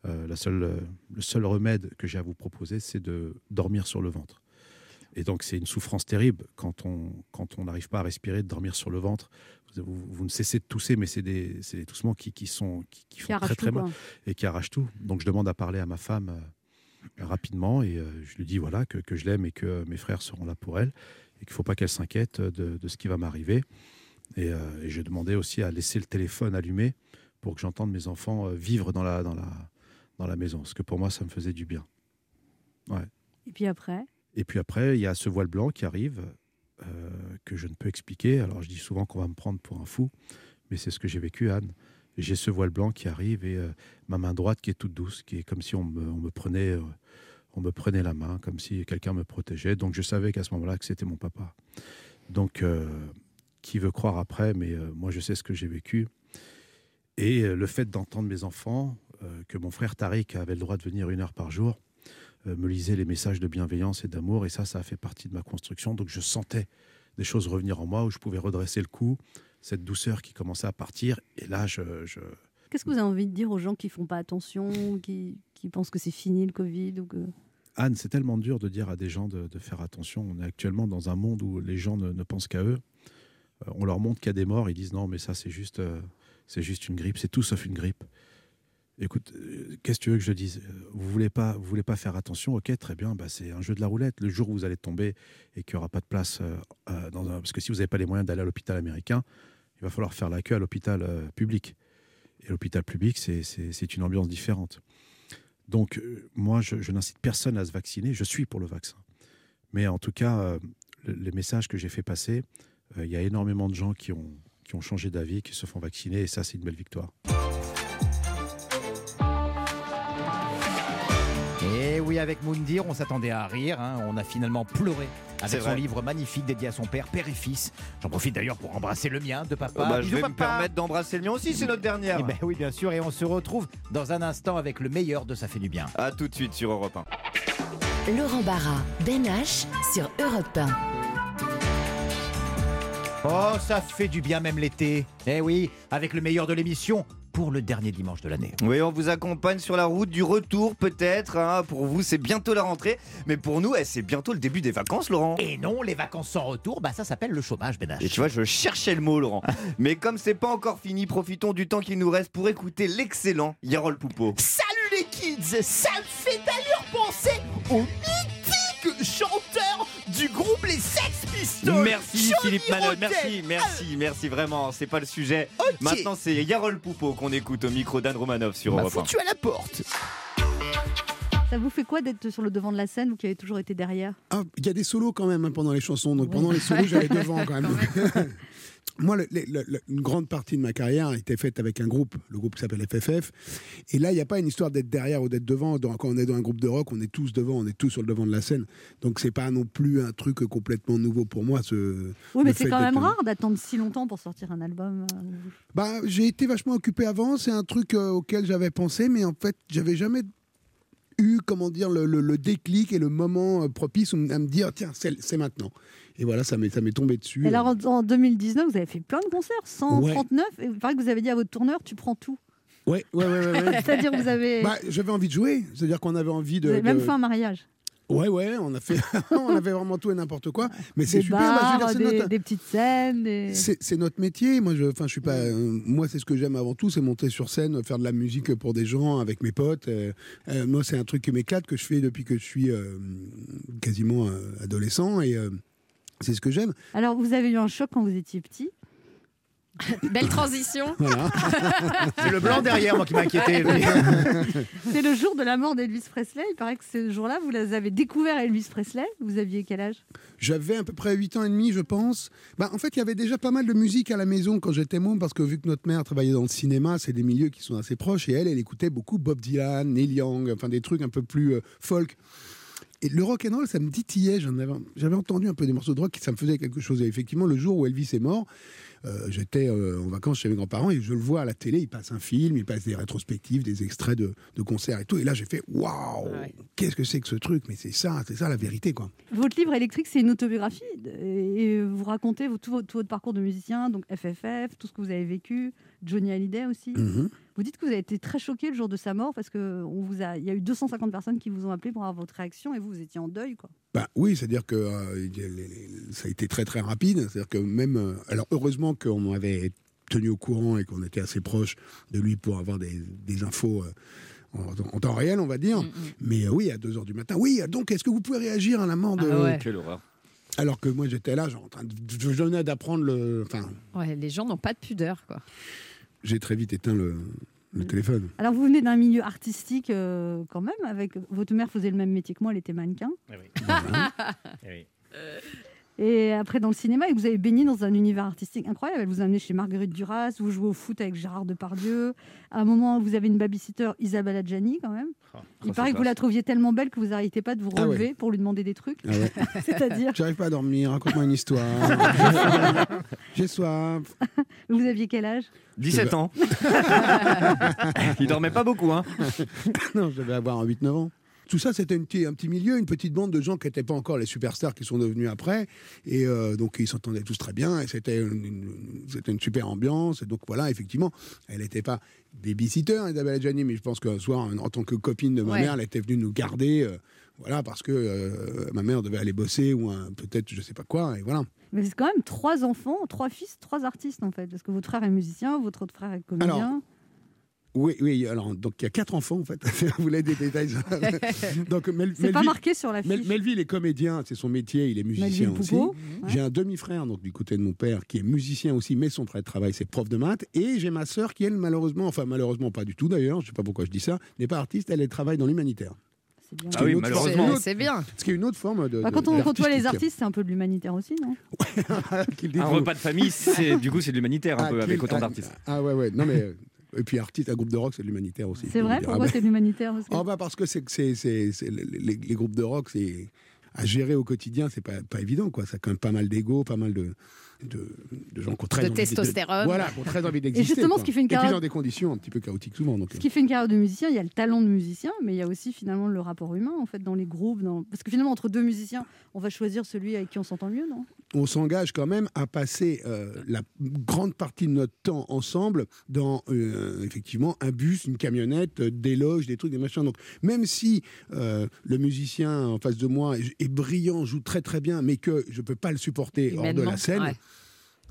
euh, la seule, le seul remède que j'ai à vous proposer, c'est de dormir sur le ventre. Et donc, c'est une souffrance terrible quand on quand on n'arrive pas à respirer, de dormir sur le ventre. Vous, vous- vous ne cessez de tousser, mais c'est des, des toussements qui, qui sont qui, qui font très très mal et qui arrachent tout. Donc, je demande à parler à ma femme euh, rapidement et euh, je lui dis voilà que, que je l'aime et que mes frères seront là pour elle et qu'il ne faut pas qu'elle s'inquiète de, de ce qui va m'arriver. Et, euh, et j'ai demandé aussi à laisser le téléphone allumé pour que j'entende mes enfants vivre dans la, dans, la, dans la maison. Parce que pour moi, ça me faisait du bien. Et puis après? Et puis après, il y a ce voile blanc qui arrive, euh, que je ne peux expliquer. Alors je dis souvent qu'on va me prendre pour un fou, mais c'est ce que j'ai vécu, Anne. J'ai ce voile blanc qui arrive et euh, ma main droite qui est toute douce, qui est comme si on me, prenait, euh, on me prenait la main, comme si quelqu'un me protégeait. Donc je savais qu'à ce moment-là, que c'était mon papa. Donc qui veut croire après, mais moi je sais ce que j'ai vécu. Et le fait d'entendre mes enfants, que mon frère Tariq avait le droit de venir une heure par jour, me lisait les messages de bienveillance et d'amour, et ça, ça a fait partie de ma construction. Donc je sentais des choses revenir en moi où je pouvais redresser le cou, cette douceur qui commençait à partir. Et là, je, je- Qu'est-ce que vous avez envie de dire aux gens qui font pas attention, qui, qui pensent que c'est fini le Covid ou que... Anne, c'est tellement dur de dire à des gens de, de faire attention. On est actuellement dans un monde où les gens ne, ne pensent qu'à eux. Euh, on leur montre qu'il y a des morts, ils disent non, mais ça, c'est juste, euh, c'est juste une grippe, c'est tout sauf une grippe. Écoute, euh, qu'est-ce que tu veux que je dise? Vous voulez voulez pas faire attention? Ok, très bien. Bah, c'est un jeu de la roulette. Le jour où vous allez tomber et qu'il n'y aura pas de place euh, euh, dans un, parce que si vous n'avez pas les moyens d'aller à l'hôpital américain, il va falloir faire la queue à l'hôpital public. Et l'hôpital public, c'est- une ambiance différente. Donc, moi, je, n'incite personne à se vacciner. Je suis pour le vaccin. Mais en tout cas, le- les messages que j'ai fait passer, il y a énormément de gens qui ont, qui ont changé d'avis, qui se font vacciner. Et ça, c'est une belle victoire. Oui, avec Moundir, on s'attendait à rire. hein. On a finalement pleuré avec son vrai. livre magnifique dédié à son père, père et fils. J'en profite d'ailleurs pour embrasser le mien de papa. Oh, bah, je vais me permettre d'embrasser le mien aussi, c'est notre dernière. Eh ben oui, bien sûr. Et on se retrouve dans un instant avec le meilleur de Ça fait du bien. À tout de suite sur Europe 1. Laurent Barra, Ben H sur Europe 1. Oh, ça fait du bien même l'été. Eh oui, avec le meilleur de l'émission pour le dernier dimanche de l'année. Oui, on vous accompagne sur la route du retour peut-être. hein. Pour vous, c'est bientôt la rentrée. Mais pour nous, eh, c'est bientôt le début des vacances, Laurent. Et non, les vacances sans retour, bah ça s'appelle le chômage, Ben H. Et tu vois, je cherchais le mot, Laurent. Mais comme c'est pas encore fini, profitons du temps qu'il nous reste pour écouter l'excellent Yarol Poupeau. Salut les kids Ça me fait d'ailleurs penser au mythique chanteur du groupe Les Sex Merci Johnny Philippe Rotten. merci, merci, merci vraiment, c'est pas le sujet. Maintenant c'est Yarol Poupeau qu'on écoute au micro d'Anne Romanov sur Europe 1. foutu à la porte Ça vous fait quoi d'être sur le devant de la scène, vous qui avez toujours été derrière? Ah, Il y a des solos quand même hein, pendant les chansons. Donc Oui. pendant les solos, j'avais devant quand même. Moi, le- le- le- une grande partie de ma carrière a été faite avec un groupe, le groupe qui s'appelle FFF. Et là, il n'y a pas une histoire d'être derrière ou d'être devant. Dans- quand on est dans un groupe de rock, on est tous devant, on est tous sur le devant de la scène. Donc c'est pas non plus un truc complètement nouveau pour moi. Ce, Oui, mais c'est quand même rare d'attendre si longtemps pour sortir un album. euh, Bah, j'ai été vachement occupé avant. C'est un truc euh, auquel j'avais pensé, mais en fait, j'avais jamais eu, comment dire, le, le- le déclic et le moment euh, propice à me dire, tiens, c'est maintenant. Et voilà, ça m'est ça m'est tombé dessus. Alors en, en 2019, vous avez fait plein de concerts, 139. Et il paraît que vous avez dit à votre tourneur, tu prends tout. Ouais, ouais, ouais, ouais, ouais. C'est-à-dire que vous avez, Bah, j'avais envie de jouer, c'est-à-dire qu'on avait envie de. vous avez même fait un mariage. Ouais, ouais, on a fait, on avait vraiment tout et n'importe quoi. Mais c'est super. bah, je veux bars, dire, c'est des, notre- des petites scènes. des- C'est notre métier. Moi, je, enfin, je suis pas. euh, moi, c'est ce que j'aime avant tout, c'est monter sur scène, faire de la musique pour des gens avec mes potes. Euh, euh, moi, c'est un truc qui m'éclate que je fais depuis que je suis quasiment adolescent et c'est ce que j'aime. Alors, vous avez eu un choc quand vous étiez petit? Belle transition. Voilà. C'est le blanc derrière, moi, qui m'inquiétait. C'est le jour de la mort d'Elvis Presley. Il paraît que ce jour-là, vous les avez découvert Elvis Presley. Vous aviez quel âge? J'avais à peu près 8 ans et demi, je pense. Bah, en fait, il y avait déjà pas mal de musique à la maison quand j'étais môme, parce que vu que notre mère travaillait dans le cinéma, c'est des milieux qui sont assez proches, et elle, elle écoutait beaucoup Bob Dylan, Neil Young, enfin des trucs un peu plus euh, folk. Et le rock and roll, ça me titillait. J'en avais, j'avais entendu un peu des morceaux de rock, ça me faisait quelque chose. Et effectivement, le jour où Elvis est mort, j'étais euh, en vacances chez mes grands-parents et je le vois à la télé. Il passe un film, il passe des rétrospectives, des extraits de, de concerts et tout. Et là, j'ai fait waouh, Ouais. qu'est-ce que c'est que ce truc? Mais c'est ça, c'est ça la vérité, quoi. Votre livre électrique, c'est une autobiographie. Et vous racontez tout votre, tout votre parcours de musicien, donc FFF, tout ce que vous avez vécu, Johnny Hallyday aussi. Mhm. Vous dites que vous avez été très choqué le jour de sa mort parce que on vous a, il y a eu 250 personnes qui vous ont appelé pour avoir votre réaction et vous, vous étiez en deuil. Quoi. Bah oui, c'est-à-dire que euh, ça a été très très rapide. C'est-à-dire que même, euh, alors heureusement qu'on m'avait tenu au courant et qu'on était assez proche de lui pour avoir des, des infos euh, en, en temps réel, on va dire. Mm, Mais euh, oui, à 2 heures du matin. Oui, donc est-ce que vous pouvez réagir à la mort de Ah ouais. Quelle horreur. Alors que moi j'étais là, genre, en train de, je venais d'apprendre le. Enfin, Ouais, les gens n'ont pas de pudeur, quoi. j'ai très vite éteint le, le téléphone. Alors, vous venez d'un milieu artistique euh, quand même. Avec votre mère faisait le même métier que moi, elle était mannequin. Et après, dans le cinéma, et vous avez baigné dans un univers artistique incroyable. Elle vous a amené chez Marguerite Duras, vous jouez au foot avec Gérard Depardieu. À un moment, vous avez une babysitter, Isabelle Adjani, quand même. Il c'est paraît que vous la trouviez tellement belle que vous n'arrêtez pas de vous Ah ouais. relever pour lui demander des trucs. Ah ouais. C'est-à-dire, J'arrive pas à dormir, raconte-moi une histoire. J'ai soif. vous aviez quel âge? 17 ans. Il dormait pas beaucoup, hein. non, je devais avoir un 8-9 ans. Tout ça, c'était petit- un petit milieu, une petite bande de gens qui n'étaient pas encore les superstars qui sont devenus après. Et euh, donc, ils s'entendaient tous très bien. Et c'était une, une- c'était une super ambiance. Et donc, voilà, effectivement, elle n'était pas babysitter, Isabelle Adjani, mais je pense qu'un soir, en tant que copine de ma Ouais. mère, elle était venue nous garder. euh, voilà, parce que euh, ma mère devait aller bosser ou peut-être, je sais pas quoi. Et voilà. Mais c'est quand même trois enfants, trois fils, trois artistes en fait. Parce que votre frère est musicien, votre autre frère est comédien. Alors, Oui, oui, alors, donc il y a quatre enfants, en fait. Vous voulez des détails Donc, Mel- c'est pas Melville- marqué sur la fiche. Mel- Melville est comédien, c'est son métier, il est musicien aussi. Ouais. J'ai un demi-frère, donc du côté de mon père, qui est musicien aussi, mais son de travail, c'est prof de maths. Et j'ai ma sœur qui, elle, malheureusement, enfin malheureusement pas du tout d'ailleurs, je sais pas pourquoi je dis ça, n'est pas artiste, elle, elle travaille dans l'humanitaire. C'est bien. Ce Ah qui est oui, une autre forme- malheureusement. C'est bien. Ce qui est une autre forme de. Bah, quand on côtoie les artistes, c'est un peu de l'humanitaire aussi, non? Un repas de famille, c'est du coup c'est de l'humanitaire un Ah, peu avec autant ah, d'artistes. Ah ouais, ouais, non mais. Et puis artiste, un groupe de rock, c'est de l'humanitaire aussi. C'est vrai. Pourquoi Ah c'est de l'humanitaire parce que- Oh bah parce que c'est c'est c'est c'est les, les- les groupes de rock c'est à gérer au quotidien c'est pas pas évident quoi ça a quand même pas mal d'ego pas mal de de, de gens qui ont très De envie testostérone. voilà qui ont très envie d'exister justement, quoi. ce qui fait une et puis carrière- dans des conditions un petit peu chaotiques souvent donc Ce qui fait une carrière de musicien, il y a le talent de musicien, mais il y a aussi finalement le rapport humain en fait dans les groupes. Dans... Parce que finalement, entre deux musiciens, on va choisir celui avec qui on s'entend mieux, non? On s'engage quand même à passer euh, la grande partie de notre temps ensemble dans euh, effectivement un bus, une camionnette, euh, des loges, des trucs, des machins. Donc même si euh, le musicien en face de moi est, brillant, joue très très bien, mais que je peux pas le supporter hors de la scène, ouais.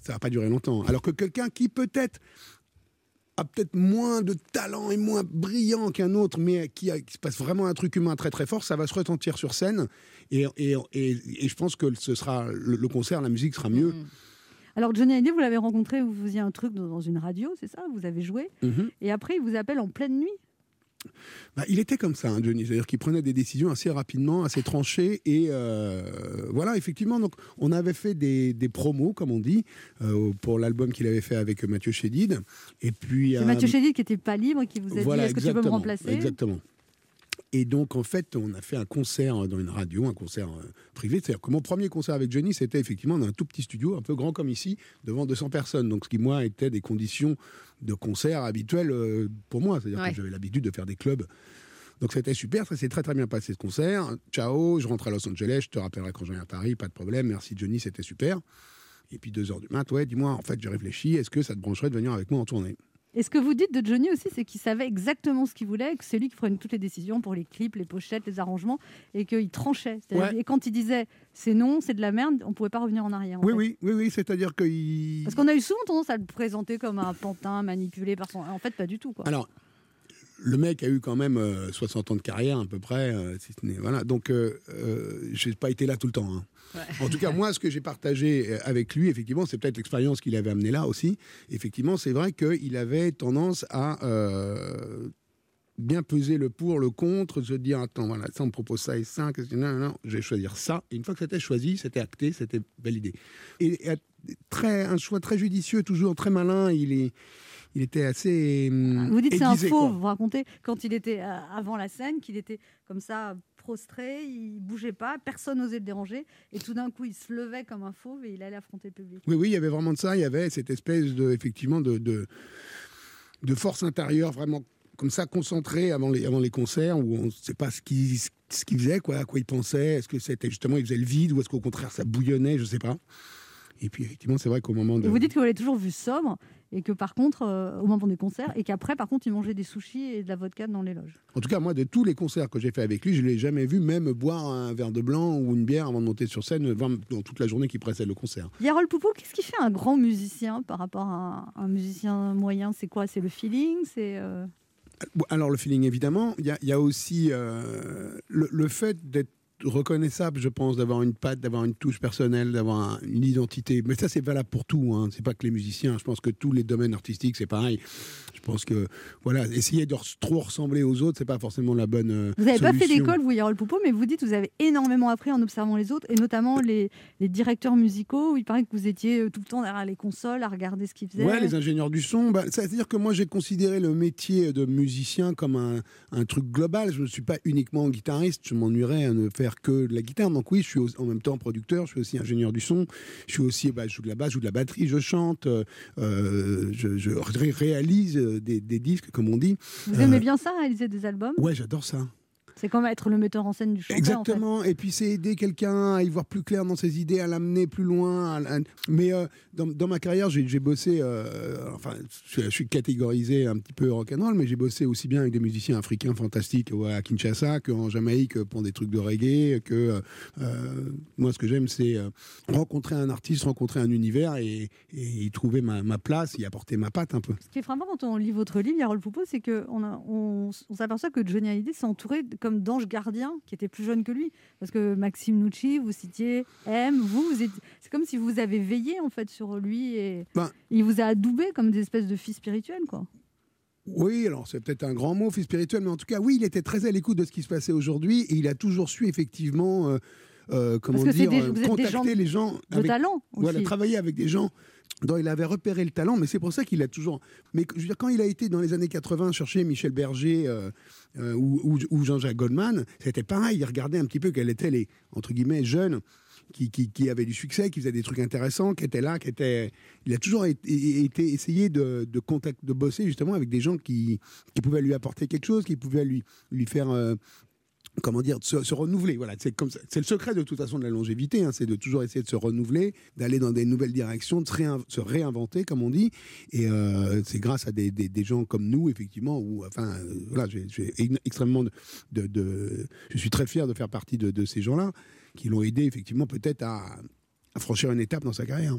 ça va pas durer longtemps. Alors que quelqu'un qui peut-être a peut-être moins de talent et moins brillant qu'un autre, mais qui, a- qui se passe vraiment un truc humain très très fort, ça va se retentir sur scène. Et, et, et, et je pense que ce sera le, le concert, la musique sera mieux. Mm. Alors Johnny Hallyday, vous l'avez rencontré, vous faisiez un truc dans une radio, c'est ça? Vous avez joué, Mhm. et après il vous appelle en pleine nuit. Bah, il était comme ça, hein, Johnny. C'est-à-dire qu'il prenait des décisions assez rapidement, assez tranchées. Et euh, voilà, effectivement, donc, on avait fait des, des promos, comme on dit, euh, pour l'album qu'il avait fait avec Mathieu Chédid. Et puis, C'est euh, Mathieu Chédid qui était pas libre, qui vous a voilà, dit est-ce que tu peux me remplacer? Exactement. Et donc, en fait, on a fait un concert dans une radio, un concert euh, privé. C'est-à-dire que mon premier concert avec Johnny, c'était effectivement dans un tout petit studio, un peu grand comme ici, devant 200 personnes. Donc, ce qui, moi, était des conditions de concert habituelles euh, pour moi. C'est-à-dire Ouais. que j'avais l'habitude de faire des clubs. Donc, c'était super. Ça s'est très, très bien passé, ce concert. Ciao, je rentre à Los Angeles. Je te rappellerai quand je viens à Paris. Pas de problème. Merci, Johnny, c'était super. Et puis, deux heures du mat, ouais, dis-moi, en fait, j'ai réfléchi. Est-ce que ça te brancherait de venir avec moi en tournée? Et ce que vous dites de Johnny aussi, c'est qu'il savait exactement ce qu'il voulait, que c'est lui qui prenait toutes les décisions pour les clips, les pochettes, les arrangements, et qu'il tranchait. Ouais. Et quand il disait c'est non, c'est de la merde, on pouvait pas revenir en arrière. en Oui, fait. oui, oui, oui. C'est-à-dire qu'il. Parce qu'on a eu souvent tendance à le présenter comme un pantin manipulé par son. En fait, pas du tout. Quoi. Alors, le mec a eu quand même euh, 60 ans de carrière à peu près. euh, si ce n'est- voilà. Donc, euh, euh, j'ai pas été là tout le temps. hein. En tout cas, moi, ce que j'ai partagé euh, avec lui, effectivement, c'est peut-être l'expérience qu'il avait amené là aussi. Effectivement, c'est vrai qu'il avait tendance à euh, bien peser le pour, le contre, se dire attends, voilà, ça on me propose ça et ça, que- non, non, non, je vais choisir ça. Et une fois que c'était choisi, c'était acté, c'était validé. Et, et très, un choix très judicieux, toujours très malin. Il est, il était assez. hum, Vous dites c'est un faux, quoi. vous racontez quand il était euh, avant la scène, qu'il était comme ça prostré, il bougeait pas, personne n'osait le déranger, et tout d'un coup il se levait comme un fauve et il allait affronter le public. Oui, oui, il y avait vraiment de ça. Il y avait cette espèce de, effectivement, de, de, de force intérieure vraiment comme ça concentrée avant les, avant les concerts où on ne sait pas ce qu'il ce qu'il faisait, quoi, à quoi il pensait. Est-ce que c'était justement, il faisait le vide ou est-ce qu'au contraire ça bouillonnait, je ne sais pas. Et puis effectivement, c'est vrai qu'au moment de. Vous dites que vous l'avez toujours vu sobre et que par contre, euh, au moment des concerts, et qu'après, par contre, il mangeait des sushis et de la vodka dans les loges. En tout cas, moi, de tous les concerts que j'ai fait avec lui, je l'ai jamais vu même boire un verre de blanc ou une bière avant de monter sur scène dans toute la journée qui précède le concert. Yarol Poupou, qu'est-ce qui fait un grand musicien par rapport à un, un musicien moyen? C'est quoi? C'est le feeling? C'est euh, Bon, Alors le feeling évidemment, il y a, il y a aussi euh, le, le fait d'être reconnaissable, je pense, d'avoir une patte, d'avoir une touche personnelle, d'avoir un- une identité. Mais ça, c'est valable pour tout. Hein. C'est pas que les musiciens. Je pense que tous les domaines artistiques, c'est pareil. Je pense que voilà, essayer de trop ressembler aux autres, c'est pas forcément la bonne. euh, Vous n'avez pas fait d'école, vous, Yarol Poupou, mais vous dites que vous avez énormément appris en observant les autres, et notamment les, les directeurs musicaux, où il paraît que vous étiez euh, tout le temps derrière les consoles à regarder ce qu'ils faisaient. Ouais, les ingénieurs du son. Bah, C'est-à-dire que moi, j'ai considéré le métier de musicien comme un, un truc global. Je ne suis pas uniquement guitariste. Je m'ennuierais à ne faire que de la guitare. Donc oui, je suis en même temps producteur. Je suis aussi ingénieur du son. Je suis aussi, bah, je joue de la basse, je joue de la batterie, je chante, euh, euh, je, je ré- réalise euh, des, des disques, comme on dit. Vous aimez bien ça, réaliser des albums? Ouais, j'adore ça. C'est comme être le metteur en scène du chanteur. en fait. Exactement. Et puis c'est aider quelqu'un à y voir plus clair dans ses idées, à l'amener plus loin. à- Mais euh, dans, dans ma carrière, j'ai bossé. euh, enfin, je, je suis catégorisé un petit peu rock'n'roll, mais j'ai bossé aussi bien avec des musiciens africains fantastiques à Kinshasa qu'en Jamaïque pour des trucs de reggae. Que euh, moi, ce que j'aime, c'est rencontrer un artiste, rencontrer un univers et, et y trouver ma, ma place, y apporter ma patte un peu. Ce qui est frappant quand on lit votre livre, Yarol Poupeau, c'est qu'on on, on s'aperçoit que Johnny Hallyday s'est entouré de- comme d'anges gardiens qui étaient plus jeunes que lui. Parce que Maxime Nucci, vous citiez M, vous, vous êtes- c'est comme si vous avez veillé en fait sur lui et Ben. il vous a adoubé comme des espèces de fils spirituels. Quoi. Oui, alors c'est peut-être un grand mot, fils spirituel, mais en tout cas, oui, il était très à l'écoute de ce qui se passait aujourd'hui et il a toujours su effectivement, euh, euh, comment dire, des- euh, des contacter gens les gens De avec, talent aussi. voilà, travailler avec des gens dont il avait repéré le talent, mais c'est pour ça qu'il a toujours. Mais quand il a été dans les années 80 chercher Michel Berger euh, euh, ou, Jean-Jacques Goldman, c'était pareil. Il regardait un petit peu quels étaient les entre guillemets jeunes qui, qui, qui avaient du succès, qui faisaient des trucs intéressants, qui étaient là, qui étaient. Il a toujours été, été essayé de, de contact, de bosser justement avec des gens qui, qui pouvaient lui apporter quelque chose, qui pouvaient lui lui faire. euh, comment dire, se, se renouveler. Voilà, c'est comme. C'est le secret de toute façon de la longévité, hein, c'est de toujours essayer de se renouveler, d'aller dans des nouvelles directions, de se, réin- se réinventer, comme on dit. Et euh, c'est grâce à des, gens comme nous, effectivement, où, enfin, euh, voilà, j'ai j'ai ex- extrêmement de, de- de- je suis très fier de faire partie de, de ces gens-là qui l'ont aidé effectivement peut-être à franchir une étape dans sa carrière.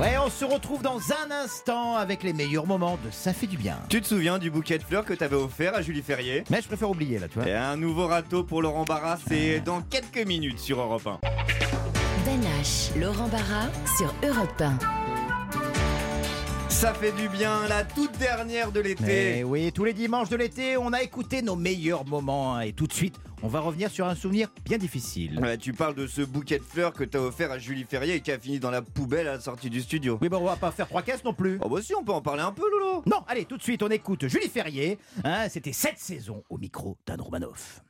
Ouais, on se retrouve dans un instant avec les meilleurs moments de Ça fait du bien. Tu te souviens du bouquet de fleurs que t'avais offert à Julie Ferrier? Mais je préfère oublier là, tu vois. Et un nouveau râteau pour Laurent Barra, c'est dans quelques minutes sur Europe 1. Ben H, Laurent Barra sur Europe 1. Ça fait du bien, la toute dernière de l'été. Oui, tous les dimanches de l'été, on a écouté nos meilleurs moments. hein, et tout de suite, on va revenir sur un souvenir bien difficile. Ouais, tu parles de ce bouquet de fleurs que t'as offert à Julie Ferrier et qui a fini dans la poubelle à la sortie du studio. Oui, bon, on va pas faire trois caisses non plus. Oh bah si, on peut en parler un peu, Lolo. Non, allez, tout de suite, on écoute Julie Ferrier. Hein, C'était cette saison au micro d'Anne Romanoff.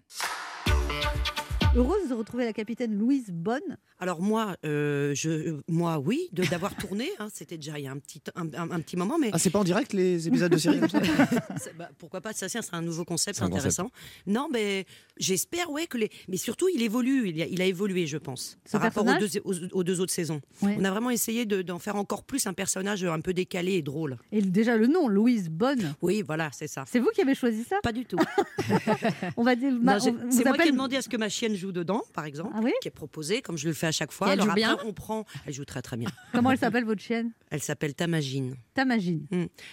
Heureuse de retrouver la capitaine Louise Bonne. Alors moi, euh, je, moi oui, de d'avoir tourné, hein, c'était déjà il y a un petit, un, un- un petit moment, mais Ah, c'est pas en direct les épisodes de série comme ça? C'est- bah, pourquoi pas Ça, c'est un nouveau concept C'est un intéressant. Non, mais j'espère, ouais, que les, mais surtout il évolue, il a, il a évolué, je pense, Ce par rapport aux deux, aux, aux deux autres saisons. Ouais. On a vraiment essayé de- d'en faire encore plus un personnage un peu décalé et drôle. Et déjà le nom, Louise Bonne. Oui, voilà, c'est ça. C'est vous qui avez choisi ça? Pas du tout. On va dire. Ma- on c'est moi qui ai demandé à ce que ma chienne joue dedans, par exemple, Ah oui qui est proposé, comme je le fais à chaque fois. Et elle Alors joue bien on prend. Elle joue très très bien. Comment elle s'appelle votre chienne Elle s'appelle Tamagine. Tamagine.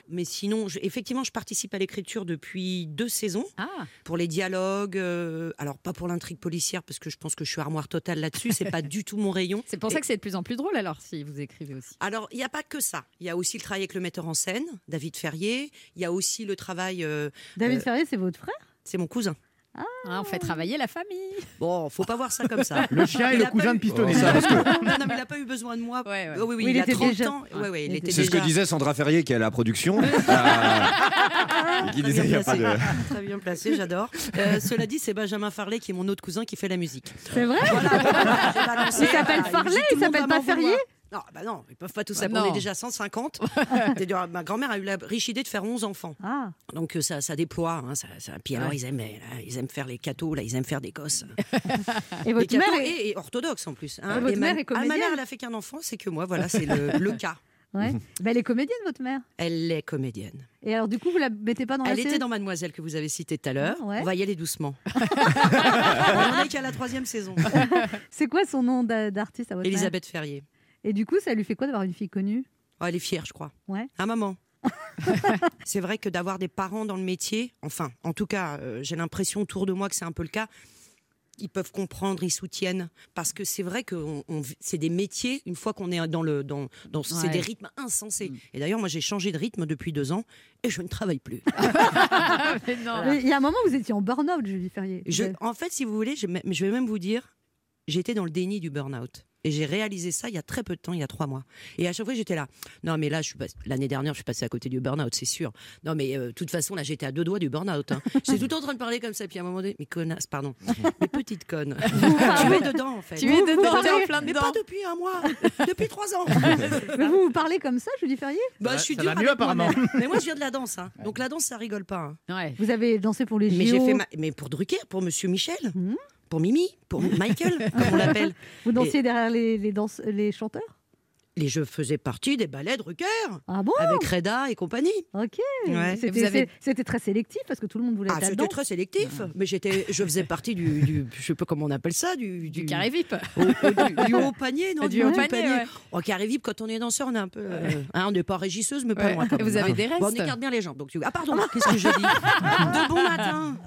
Mais sinon, je- effectivement, je participe à l'écriture depuis deux saisons. Ah, Pour les dialogues, euh, alors pas pour l'intrigue policière, parce que je pense que je suis armoire totale là-dessus, c'est pas du tout mon rayon. c'est pour ça que c'est de plus en plus drôle alors si vous écrivez aussi. Alors, il n'y a pas que ça. Il y a aussi le travail avec le metteur en scène, David Ferrier. Il y a aussi le travail. euh, David Euh, Ferrier, c'est votre frère? C'est mon cousin. Ah, on fait travailler la famille. Bon, faut pas voir ça comme ça. Le chien et le cousin de eu- pistonné. Oh, non, non, mais il n'a pas eu besoin de moi. Ouais, ouais. Oh, oui, oui, Oui, il, il a était 30 déjà- ans. Ouais, C'est ce que disait Sandra Ferrier qui est à la production. Et qui Très disait il bien n'y a pas de. placé. Très bien placé, j'adore. Euh, cela dit, c'est Benjamin Farley qui est mon autre cousin qui fait la musique. C'est vrai Voilà. Il s'appelle Ah, Farley, il s'appelle pas Ferrier vouloir. Non, bah non, ils peuvent pas tout Bah. On est déjà 150. C'est-à-dire, ma grand-mère a eu la riche idée de faire 11 enfants. Ah, Donc euh, ça, ça déploie. hein, ça, ça- Puis alors, Ouais. ils, aiment, là, ils aiment faire les cathos, là, ils aiment faire des gosses. et votre Les mère est... et, et orthodoxes en plus. hein. Et votre Et ma- mère est Ah, ma comédienne mère, elle a fait qu'un enfant, c'est que moi, voilà, c'est le, le cas. Ouais. Ben, elle est comédienne, votre mère? Elle est comédienne. Et alors, du coup, vous la mettez pas dans la Elle série? était dans Mademoiselle que vous avez citée tout à l'heure. Ah, ouais. On va y aller doucement. On en est qu'à la troisième saison. C'est quoi son nom d'a- d'artiste à votre mère? Elisabeth Ferrier. Et du coup, ça lui fait quoi d'avoir une fille connue? Oh, elle est fière, je crois. Ouais. Un maman. c'est vrai que d'avoir des parents dans le métier, enfin, en tout cas, euh, j'ai l'impression autour de moi que c'est un peu le cas. Ils peuvent comprendre, ils soutiennent, parce que c'est vrai que on- on vit- c'est des métiers. Une fois qu'on est dans le, dans, dans- c'est des rythmes insensés. Et d'ailleurs, moi, j'ai changé de rythme depuis deux ans et je ne travaille plus. Mais non. Mais Il y a un moment, vous étiez en burn-out, Julie Ferrier. Je- Vous avez- en fait, si vous voulez, je, je vais même vous dire, j'étais dans le déni du burn-out. Et j'ai réalisé ça il y a très peu de temps, il y a trois mois. Et à chaque fois, j'étais là. Non, mais là, je suis pas- l'année dernière, je suis passée à côté du burn-out, c'est sûr. Non, mais euh, de toute façon, là, j'étais à deux doigts du burn-out. Hein. J'étais tout le temps en train de parler comme ça. Puis à un moment donné, mais connasse, pardon. Mais petite conne. tu es dedans, en fait. Tu es Vous- vous dedans, en plein Mais dedans. pas depuis un mois, depuis trois ans. Mais vous vous parlez comme ça, Julie Ferrier? Bah, je suis ça dure va mieux, apparemment. Mais moi, je viens de la danse. hein. Donc la danse, ça rigole pas. hein. Ouais. Vous avez dansé pour les JO. Mais j'ai fait ma- mais pour Drucker, pour Monsieur Michel, Mhm. Pour Mimi, pour Michael, comme on l'appelle. Vous dansiez derrière les, les, danse- les chanteurs? Et je faisais partie des ballets Drucker Ah bon? Avec Reda et compagnie. Ok. Ouais. C'était avez- c'était très sélectif parce que tout le monde voulait Ah, être c'était là-dedans. très sélectif, mais j'étais, je faisais partie du, du, je sais pas comment on appelle ça, du, Du carré VIP. au, au- du, du haut panier, non Du haut panier, ouais. Oh, carré VIP, quand on est danseur, on est un peu, euh, hein, on n'est pas régisseuse, mais pas Ouais. loin. vous même, avez hein. des restes Bon, on écarte bien les jambes. Donc, tu- ah pardon, qu'est-ce que j'ai dit De bon matin.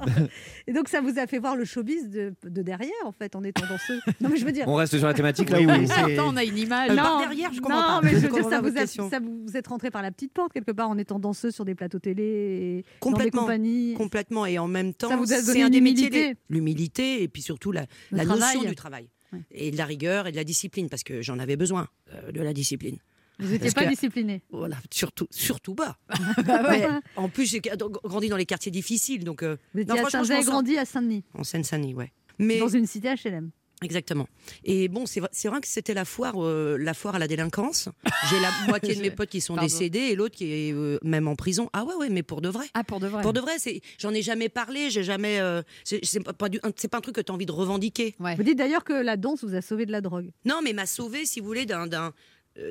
Et donc ça vous a fait voir le showbiz de, de derrière en fait en étant danseuse? Non mais je veux dire. On reste sur la thématique là Oui, Attends, on a une image. Euh, par derrière, je comprends non, pas. mais je veux dire, ça pas vous, a- ça vous vous êtes rentré par la petite porte quelque part en étant danseuse sur des plateaux télé et dans des Complètement. compagnies. Complètement. Et en même temps, c'est un des métiers. L'humilité et puis surtout la, la notion du travail. Ouais. Et de la rigueur et de la discipline, parce que j'en avais besoin euh, de la discipline. Vous n'étiez pas que- discipliné. Voilà, surtout, surtout bas. Bah en plus, j'ai grandi dans les quartiers difficiles, donc euh, Vous étiez Non, à grandi à Saint-Denis, en Seine-Saint-Denis, ouais. Mais dans une cité HLM. Exactement. Et bon, c'est vrai, c'est vrai que c'était la foire, euh, la foire à la délinquance. J'ai la moitié de mes potes qui sont Pardon. décédés et l'autre qui est euh, même en prison. Ah ouais, ouais, mais pour de vrai. Ah, pour de vrai. Pour de vrai, c'est, j'en ai jamais parlé, j'ai jamais, euh, c'est, pas, pas du- c'est pas un truc que tu as envie de revendiquer. Ouais. Vous dites d'ailleurs que la danse vous a sauvé de la drogue. Non, mais m'a sauvé, si vous voulez, d'un, d'un,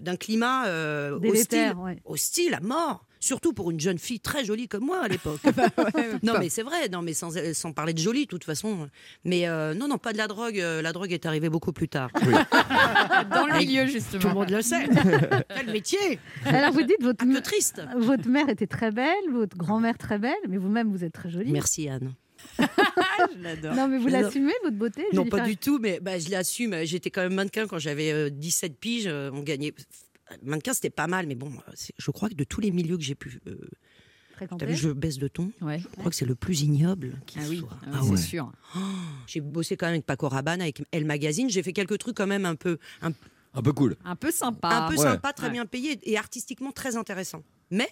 d'un climat euh, hostile, ouais. hostile à mort. Surtout pour une jeune fille très jolie comme moi à l'époque. non, mais c'est vrai, non, mais sans, sans parler de jolie, de toute façon. Mais euh, non, non, pas de la drogue. euh, la drogue est arrivée beaucoup plus tard. Dans le milieu, Tout le justement. monde le sait. Quel métier Alors vous dites votre, Un peu triste. votre mère était très belle, votre grand-mère très belle, mais vous-même vous êtes très jolie. Merci Anne. Je l'adore. Non mais vous l'assumez votre beauté Non, pas du tout, mais bah, je l'assume. J'étais quand même mannequin quand j'avais euh, 17 piges. euh, on gagnait. Mannequin, c'était pas mal, mais bon, euh, je crois que de tous les milieux que j'ai pu. euh. T'as vu, je baisse de ton. Ouais. Je crois que c'est le plus ignoble qui Ah oui, soit. ah oui, Ah c'est ouais. sûr. J'ai bossé quand même avec Paco Rabanne, avec Elle Magazine. J'ai fait quelques trucs quand même un peu, un, Un peu cool. Un peu sympa. un peu Ouais. sympa, très Ouais. bien payé et artistiquement très intéressant. Mais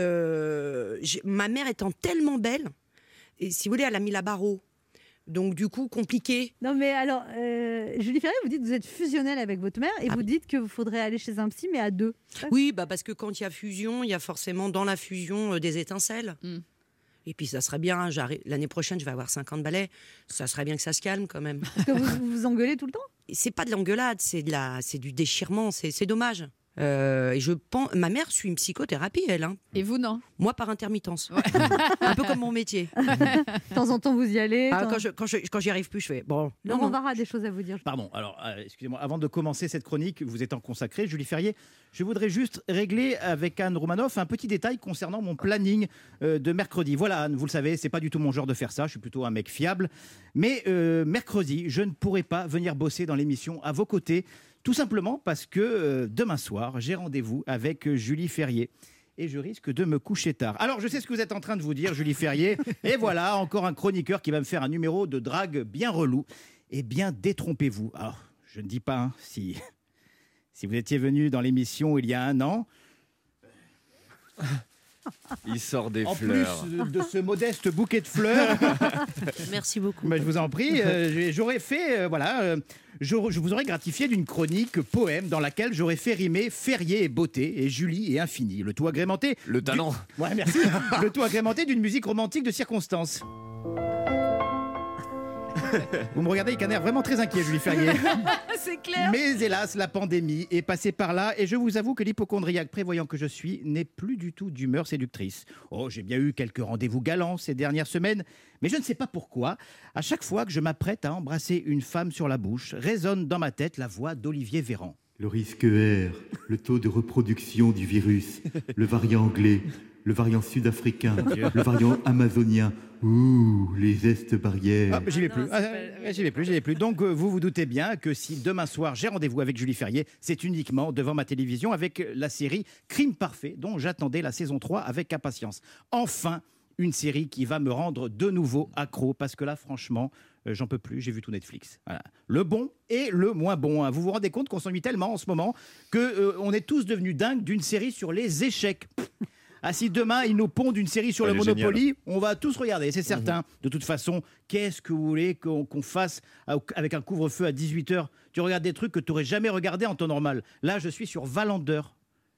euh, ma mère étant tellement belle, et si vous voulez, elle a mis la barre haut. Donc du coup, compliqué. Non mais alors, euh, Julie Ferrier, vous dites que vous êtes fusionnelle avec votre mère et Ah vous dites qu'il faudrait aller chez un psy mais à deux. Oui, bah parce que quand il y a fusion, il y a forcément dans la fusion euh, des étincelles. Mm. Et puis ça serait bien, j'arrive- l'année prochaine je vais avoir 50 ballets, ça serait bien que ça se calme quand même. Parce que vous vous, engueulez tout le temps? C'est pas de l'engueulade, c'est de la, c'est du déchirement, c'est c'est dommage. Euh, et je pense, ma mère suit une psychothérapie, elle. hein. Et vous, non? Moi par intermittence, un peu comme mon métier. De temps en temps vous y allez. Ah, quand je, quand je, quand j'y arrive plus, je fais bon. Non. Barra a des choses à vous dire. Pardon, alors, euh, excusez-moi, avant de commencer cette chronique, vous étant consacré, Julie Ferrier, je voudrais juste régler avec Anne Romanoff un petit détail concernant mon planning euh, de mercredi. Voilà, Anne, vous le savez, c'est pas du tout mon genre de faire ça, je suis plutôt un mec fiable. Mais euh, mercredi, je ne pourrai pas venir bosser dans l'émission à vos côtés, tout simplement parce que euh, demain soir, j'ai rendez-vous avec euh, Julie Ferrier. Et je risque de me coucher tard. Alors, je sais ce que vous êtes en train de vous dire, Julie Ferrier. Et voilà, encore un chroniqueur qui va me faire un numéro de drague bien relou. Eh bien, détrompez-vous. Alors, je ne dis pas hein, si, si vous étiez venu dans l'émission il y a un an. Il sort des en fleurs. plus de ce modeste bouquet de fleurs, Merci beaucoup. bah, je vous en prie, euh, j'aurais fait euh, voilà, euh, je, je vous aurais gratifié d'une chronique poème dans laquelle j'aurais fait rimer férié et beauté et Julie et infini. Le tout agrémenté. Le talent. Ouais, merci. le tout agrémenté d'une musique romantique de circonstance. Vous me regardez avec un air vraiment très inquiet, Julie Ferrier. C'est clair. Mais hélas, la pandémie est passée par là et je vous avoue que l'hypochondriaque prévoyant que je suis n'est plus du tout d'humeur séductrice. Oh, j'ai bien eu quelques rendez-vous galants ces dernières semaines, mais je ne sais pas pourquoi. À chaque fois que je m'apprête à embrasser une femme sur la bouche, résonne dans ma tête la voix d'Olivier Véran. Le risque R, le taux de reproduction du virus, le variant anglais, le variant sud-africain, le variant amazonien. Ouh, les estes barrières. Ah, j'y vais plus. Ah, j'y vais plus, j'y vais plus. Donc euh, vous vous doutez bien que si demain soir j'ai rendez-vous avec Julie Ferrier, c'est uniquement devant ma télévision avec euh, la série Crime parfait dont j'attendais la saison 3 avec impatience. Enfin, une série qui va me rendre de nouveau accro parce que là franchement, euh, j'en peux plus, j'ai vu tout Netflix. Voilà. Le bon et le moins bon. hein. Vous vous rendez compte qu'on s'ennuie tellement en ce moment que euh, on est tous devenus dingues d'une série sur les échecs. Pff. Ah, si demain ils nous pondent une série sur le. Monopoly, on va tous regarder, c'est certain. De toute façon, qu'est-ce que vous voulez qu'on fasse avec un couvre-feu à 18h Tu regardes des trucs que tu n'aurais jamais regardé en temps normal. Là, je suis sur Valander,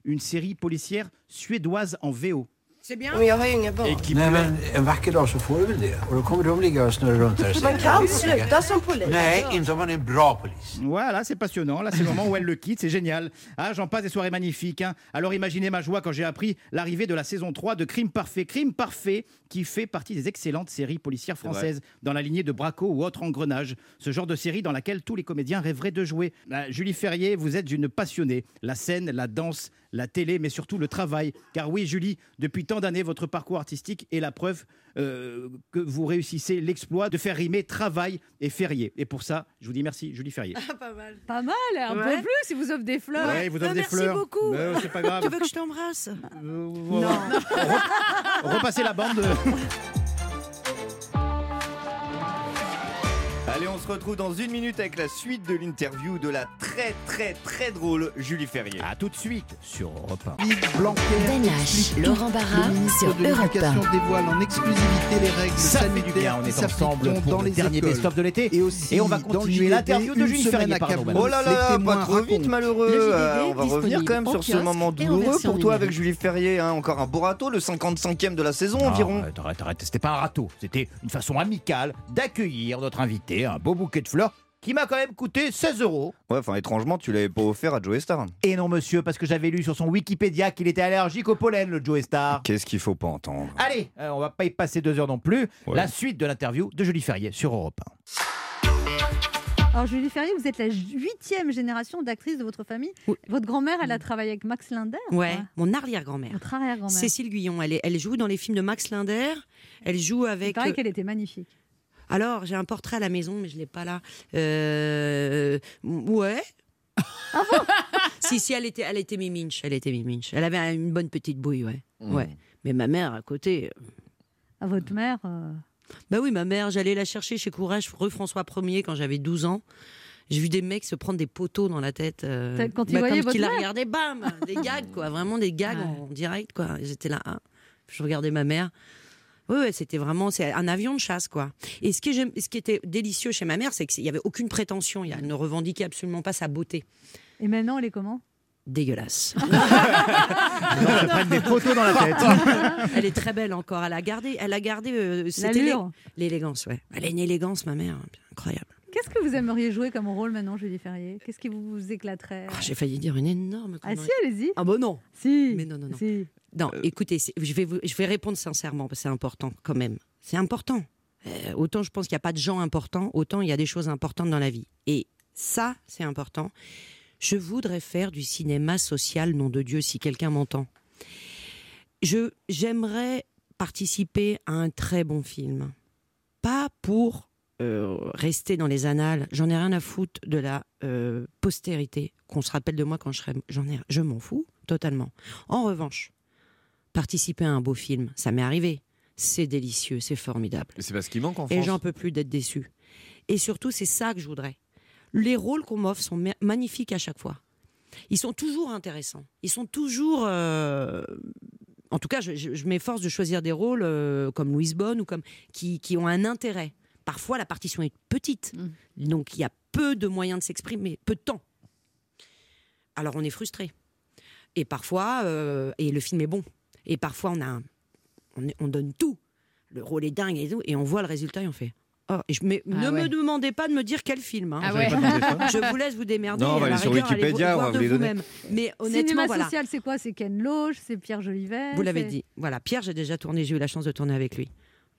une série policière suédoise en VO. C'est bien. Men jag har ju inga barn. Nej, men en vacker dag så får du väl det. Och då kommer de ligga och snurra runt Man kan sluta som polis. Nej, inte om man är en bra polis. Voilà, c'est passionnant. Là, c'est le moment où elle le quitte. C'est génial. Ah, j'en passe des soirées magnifiques. hein. Alors, imaginez ma joie quand j'ai appris l'arrivée de la saison 3 de Crime Parfait. Crime Parfait, qui fait partie des excellentes séries policières françaises, dans la lignée de Braco ou autre engrenage. Ce genre de série dans laquelle tous les comédiens rêveraient de jouer. Ah, Julie Ferrier, vous êtes une passionnée. La scène, la danse, la télé, mais surtout le travail. Car oui, Julie, depuis tant d'années, votre parcours artistique est la preuve euh, que vous réussissez l'exploit de faire rimer travail et férié. Et pour ça, je vous dis merci, Julie Ferrier. pas mal. Pas mal, un Ouais. peu plus, il vous offre des fleurs. Ouais, il vous offre Ah, des merci fleurs. beaucoup. Mais, c'est pas grave. Tu veux que je t'embrasse? Euh, voilà. Re- Repassez la bande. se retrouve dans une minute avec la suite de l'interview de la très très très drôle Julie Ferrier. A tout de suite sur Europe 1. Ben Blanquer explique Laurent. Barra sur de Europe l'Éducation 1. dévoile en exclusivité les règles Ça fait du sanitaires bien, on est ensemble pour dans le les dernier best-of de l'été. Et aussi, Et on va continuer l'interview de Julie Ferrier, à pardon. Oh là là, pas trop vite malheureux. Euh, on va revenir quand même sur ce moment douloureux pour toi avec. Julie Ferrier. hein. Encore un beau râteau, le 55e de la saison environ. Arrête, arrête, arrête. C'était pas un râteau. C'était une façon amicale d'accueillir notre invité, un beau bouquet de fleurs qui m'a quand même coûté 16 euros. Ouais, enfin étrangement, tu l'avais pas offert à Joe Star. Et non, monsieur, parce que j'avais lu sur son Wikipédia qu'il était allergique au pollen, le Joe Star. Qu'est-ce qu'il faut pas entendre Allez, euh, on va pas y passer deux heures non plus. Ouais. La suite de l'interview de Julie Ferrier sur Europe 1. Alors Julie Ferrier, vous êtes la huitième génération d'actrices de votre famille. Oui. Votre grand-mère, elle a travaillé avec Max Linder. Ouais, mon arrière-grand-mère. Votre arrière-grand-mère. Cécile Guyon, elle, est- elle joue dans les films de Max Linder. Elle joue Il avec. paraît euh, qu'elle était magnifique. Alors, j'ai un portrait à la maison, mais je l'ai pas là. Euh, ouais. si, si, elle était, elle était miminche. Elle était miminche. Elle avait une bonne petite bouille, ouais. Mmh. ouais. Mais ma mère, à côté. euh, À votre mère. euh, Bah oui, ma mère, j'allais la chercher chez Courage, rue François 1er, quand j'avais 12 ans. J'ai vu des mecs se prendre des poteaux dans la tête. euh, quand ils bah, voyaient comme votre qu'ils la mère regardaient, bam Des gags, quoi. Vraiment des gags Ouais. en direct, quoi. J'étais là. hein. Je regardais ma mère. Oui, ouais, c'était vraiment c'est un avion de chasse, quoi. Et ce, qui était délicieux chez ma mère, c'est qu'il n'y avait aucune prétention. Elle ne revendiquait absolument pas sa beauté. Et maintenant, elle est comment? Dégueulasse. Prennent des photos dans la tête. elle est très belle encore. Elle a gardé, elle a gardé euh, l'élégance, ouais. Elle a une élégance, ma mère, incroyable. Qu'est-ce que vous aimeriez jouer comme rôle maintenant, Julie Ferrier? Qu'est-ce qui vous éclaterait? Ah, J'ai failli dire une énorme. Ah si, allez-y. Ah bah non. Si. Mais non, non, non. Si. Non, écoutez, c'est- je vais, vous- je vais répondre sincèrement, parce que c'est important quand même. C'est important. Euh, autant je pense qu'il n'y a pas de gens importants, autant il y a des choses importantes dans la vie. Et ça, c'est important. Je voudrais faire du cinéma social, nom de Dieu, si quelqu'un m'entend. Je J'aimerais participer à un très bon film. Pas pour euh, rester dans les annales. J'en ai rien à foutre de la euh, postérité, qu'on se rappelle de moi quand je serai. J'en ai, je m'en fous totalement. En revanche, participer à un beau film, ça m'est arrivé. C'est délicieux, c'est formidable. C'est parce qu'il manque en Et France. j'en peux plus d'être déçu. Et surtout, c'est ça que je voudrais. Les rôles qu'on m'offre sont ma- magnifiques à chaque fois. Ils sont toujours intéressants. Ils sont toujours. euh, En tout cas, je, je- je m'efforce de choisir des rôles euh, comme Louise Bonne ou comme qui, qui ont un intérêt. parfois la partition est petite, Mm. donc il y a peu de moyens de s'exprimer, peu de temps. Alors on est frustré. Et parfois, euh, et le film est bon. Et parfois on a, un- on, donne tout. Le rôle est dingue et tout, et on voit le résultat et on fait. Oh, je, mais Ah ne ouais. me demandez pas de me dire quel film. hein. Ah ouais. Je vous laisse vous démerder. Non, on va aller sur rigueur, Wikipédia, on va voir vous de les donner. Mais honnêtement, Cinéma voilà. social, c'est quoi? C'est Ken Loach, c'est Pierre Jolivet Vous l'avez dit. Voilà, Pierre, j'ai déjà tourné, j'ai eu la chance de tourner avec lui.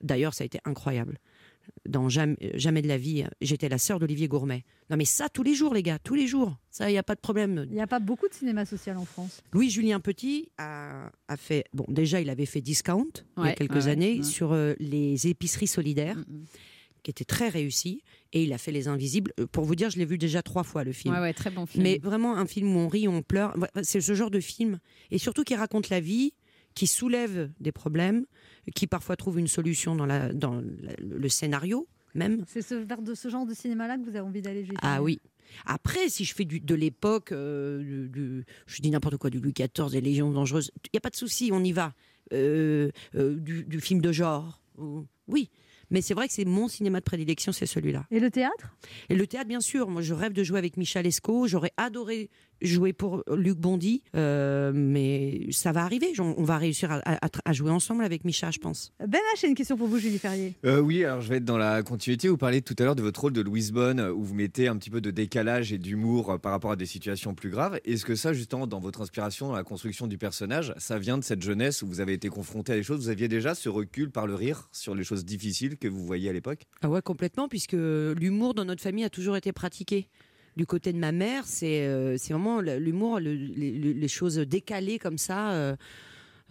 D'ailleurs, ça a été incroyable. Dans Jamais, Jamais de la vie, j'étais la sœur d'Olivier Gourmet. Non, mais ça, tous les jours, les gars, tous les jours. Ça, il n'y a pas de problème. Il n'y a pas beaucoup de cinéma social en France. Louis-Julien Petit a, a fait. Bon, déjà, il avait fait Discount il y a quelques ouais, années ouais. sur euh, les épiceries solidaires, qui était très réussi. Et il a fait Les Invisibles. Euh, Pour vous dire, je l'ai vu déjà trois fois, le film. Ouais, ouais, très bon film. Mais vraiment un film où on rit, on pleure. C'est ce genre de film. Et surtout qui raconte la vie, qui soulève des problèmes, qui parfois trouve une solution dans, la, dans la- le scénario même. C'est ce, vers de ce genre de cinéma-là que vous avez envie d'aller Julie Ah oui. Après, si je fais du- de l'époque, euh, du, je dis n'importe quoi, du Louis XIV, des Légions dangereuses, il n'y a pas de souci, on y va. Euh, euh, du, du film de genre, ou- oui. Mais c'est vrai que c'est mon cinéma de prédilection, c'est celui-là. Et le théâtre? Et le théâtre, bien sûr. Moi, je rêve de jouer avec Michel Esco. J'aurais adoré jouer pour Luc Bondy. Euh, mais ça va arriver. On on va réussir à, à- à jouer ensemble avec Micha, je pense. Ben H, j'ai une question pour vous, Julie Ferrier. Euh, oui, alors je vais être dans la continuité. Vous parlez tout à l'heure de votre rôle de Louise Bonne, où vous mettez un petit peu de décalage et d'humour euh, par rapport à des situations plus graves. Est-ce que ça, justement, dans votre inspiration, dans la construction du personnage, ça vient de cette jeunesse où vous avez été confronté à des choses Vous aviez déjà ce recul par le rire sur les choses difficiles que vous voyiez à l'époque? Ah ouais, complètement, puisque l'humour dans notre famille a toujours été pratiqué. Du côté de ma mère, c'est euh, c'est vraiment l'humour, le- les, choses décalées comme ça. euh,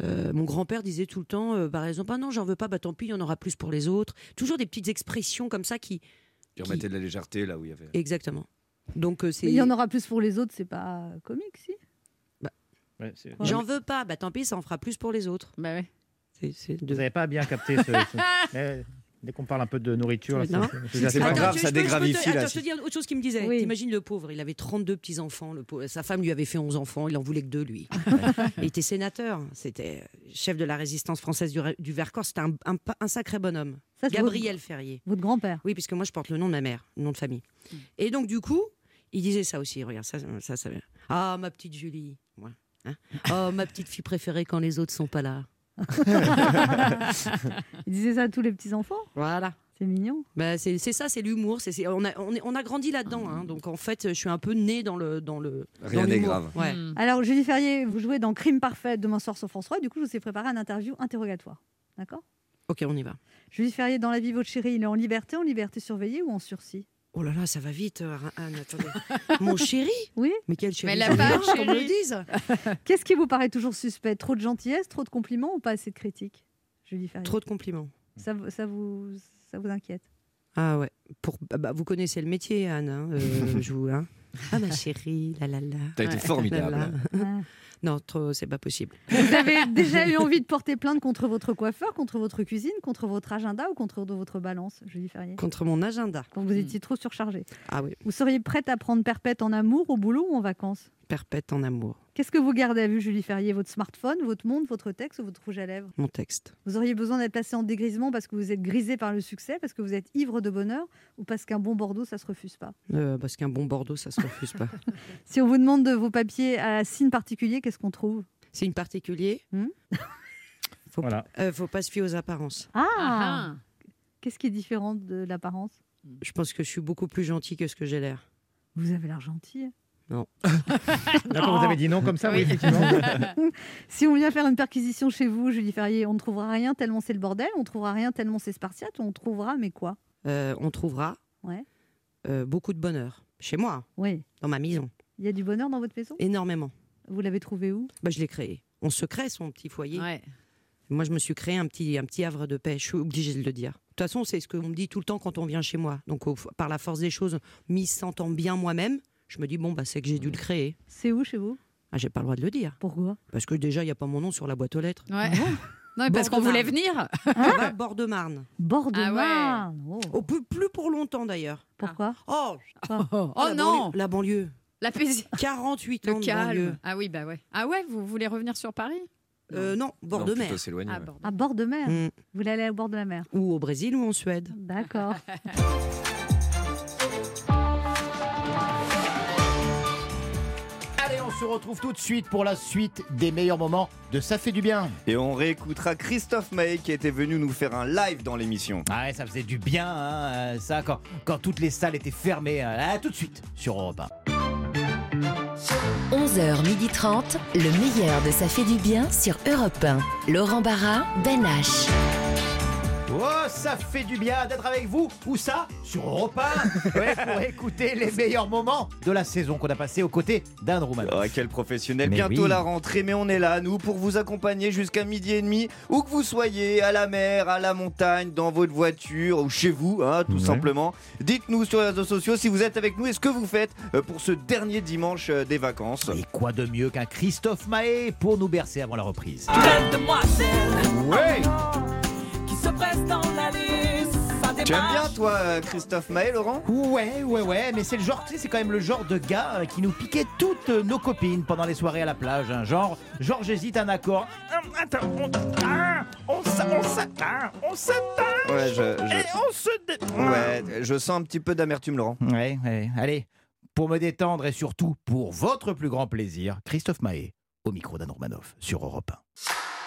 euh, mon grand-père disait tout le temps, euh, par exemple, ah non, j'en veux pas, bah tant pis, il y en aura plus pour les autres. Toujours des petites expressions comme ça qui. Qui remettait de la légèreté là où il y avait. Exactement. Donc euh, c'est. Il y en aura plus pour les autres, c'est pas comique, si? J'en veux pas, bah tant pis, ça en fera plus pour les autres. Bah ouais. Vous n'avez pas bien capté ce. Dès qu'on parle un peu de nourriture, c'est- Attends, grave, ça peux- je te- Attends, je dis autre chose qu'il me disait. Oui. T'imagines le pauvre, il avait 32 petits-enfants. le pauvre. Sa femme lui avait fait 11 enfants, il en voulait que deux, lui. il était sénateur, c'était chef de la résistance française du, du Vercors, c'était un, un- un sacré bonhomme. Ça, Gabriel votre- Ferrier. Votre grand-père Oui, puisque moi je porte le nom de ma mère, le nom de famille. Et donc du coup, il disait ça aussi, regarde, ça, ça, ça. Ah, ma petite Julie. Ouais. Hein oh, ma petite fille préférée quand les autres sont pas là. Il disait ça à tous les petits-enfants Voilà. C'est mignon. Bah, c'est c'est ça, c'est l'humour. on, a, on, est- on a grandi là-dedans. hein. donc en fait, je suis un peu née dans le. Dans le Rien n'est grave. Ouais. Alors, Julie Ferrier, vous jouez dans Crime Parfait demain soir sur France 3. Du coup, je vous ai préparé un interview interrogatoire. D'accord? Ok, on y va. Julie Ferrier, dans la vie, votre chéri, il est en liberté, en liberté surveillée ou en sursis? Oh là là, ça va vite, euh, Anne. Attendez. Mon chéri Oui. Mais quel chéri Mais la pas qu'on me dise. Qu'est-ce qui vous paraît toujours suspect? Trop de gentillesse, trop de compliments ou pas assez de critiques Julie Ferrier. Trop de compliments. Ça, vous- ça, vous, ça vous inquiète? Ah ouais. Pour, bah, bah, vous connaissez le métier, Anne. hein, euh, je vous, hein. Ah ma chérie, la la la. T'as été Ouais. formidable. La, la. Ah. Non, trop, c'est pas possible. Vous avez déjà eu envie de porter plainte contre votre coiffeur, contre votre cuisine, contre votre agenda ou contre votre balance, Julie Ferrier? Contre mon agenda. Quand vous étiez trop surchargée. Ah oui, Vous seriez prête à prendre perpète en amour, au boulot ou en vacances? Perpète en amour. Qu'est-ce que vous gardez à vue, Julie Ferrier? Votre smartphone, votre montre, votre texte ou votre rouge à lèvres? Mon texte. Vous auriez besoin d'être placé en dégrisement parce que vous êtes grisé par le succès, parce que vous êtes ivre de bonheur ou parce qu'un bon Bordeaux, ça se refuse pas? Euh, parce qu'un bon Bordeaux, ça se refuse pas. Si on vous demande de vos papiers à signe particulier, qu'est-ce qu'on trouve? Signe particulier? Hmm? Faut, Voilà. euh, faut pas se fier aux apparences. Ah, Ah, Qu'est-ce qui est différent de l'apparence? Je pense que je suis beaucoup plus gentil que ce que j'ai l'air. Vous avez l'air gentil. D'accord, vous avez dit non comme ça, oui, Oui. effectivement. Si on vient faire une perquisition chez vous, Julie Ferrier, on ne trouvera rien tellement c'est le bordel, on ne trouvera rien tellement c'est spartiate, on trouvera mais quoi? Euh, on trouvera Ouais. euh, beaucoup de bonheur. Chez moi, Oui. dans ma maison. Il y a du bonheur dans votre maison Énormément. Vous l'avez trouvé où? Bah, je l'ai créé. On se crée son petit foyer. ouais. Moi, je me suis créé un petit, un petit havre de paix. Je suis obligée de le dire. De toute façon, c'est ce qu'on me dit tout le temps quand on vient chez moi. Donc, au- par la force des choses, m'y sentant bien moi-même, je me dis, bon, bah, c'est que j'ai dû le créer. C'est où chez vous? Ah, j'ai pas le droit de le dire. Pourquoi? Parce que déjà, il n'y a pas mon nom sur la boîte aux lettres. Ouais. Non, mais parce Bord qu'on de voulait Marne. venir. Ça va, Bord de Marne. Bord de Ah ouais. Marne oh. Oh, plus, plus pour longtemps d'ailleurs. Pourquoi? Oh, Oh, la non banlieue- La banlieue. La paisi- 48 ans Le de calme. banlieue. Ah oui, bah ouais. Ah ouais, vous voulez revenir sur Paris? Euh, non, bord de mer. Ah, À bord de mer Mm. Vous voulez aller au bord de la mer? Ou au Brésil ou en Suède. D'accord. se retrouve tout de suite pour la suite des meilleurs moments de Ça fait du bien. Et on réécoutera Christophe Maé qui était venu nous faire un live dans l'émission. Ah ouais, ça faisait du bien, hein, ça, quand, quand toutes les salles étaient fermées. hein. Ah, tout de suite sur Europe 1. 11h30, le meilleur de Ça fait du bien sur Europe 1. Laurent Barra, Ben H. Oh, ça fait du bien d'être avec vous. Où ça Sur Europe 1 Ouais, pour écouter les meilleurs moments de la saison qu'on a passé aux côtés d'Anne Roumanoff. Oh, quel professionnel. Mais Bientôt oui. la rentrée, mais on est là, nous, pour vous accompagner jusqu'à midi et demi, où que vous soyez, à la mer, à la montagne, dans votre voiture ou chez vous, hein, tout Ouais. simplement. Dites-nous sur les réseaux sociaux si vous êtes avec nous et ce que vous faites euh, pour ce dernier dimanche euh, des vacances. Et quoi de mieux qu'un Christophe Mahé pour nous bercer avant la reprise Ouais se presse dans la liste. Ça Tu aimes bien, toi, Christophe Maé, Laurent? Ouais, ouais, ouais, mais c'est le genre, tu sais, c'est quand même le genre de gars euh, qui nous piquait toutes euh, nos copines pendant les soirées à la plage. hein. Genre, genre j'hésite un accord. Hum, Attends, on, ah, on, on s'atteint, on s'atteint. Ouais, je- je- Et on se dé- Ouais, je sens un petit peu d'amertume, Laurent. Ouais, ouais, allez, pour me détendre et surtout pour votre plus grand plaisir, Christophe Mahé, au micro d'Anne Romanoff sur Europe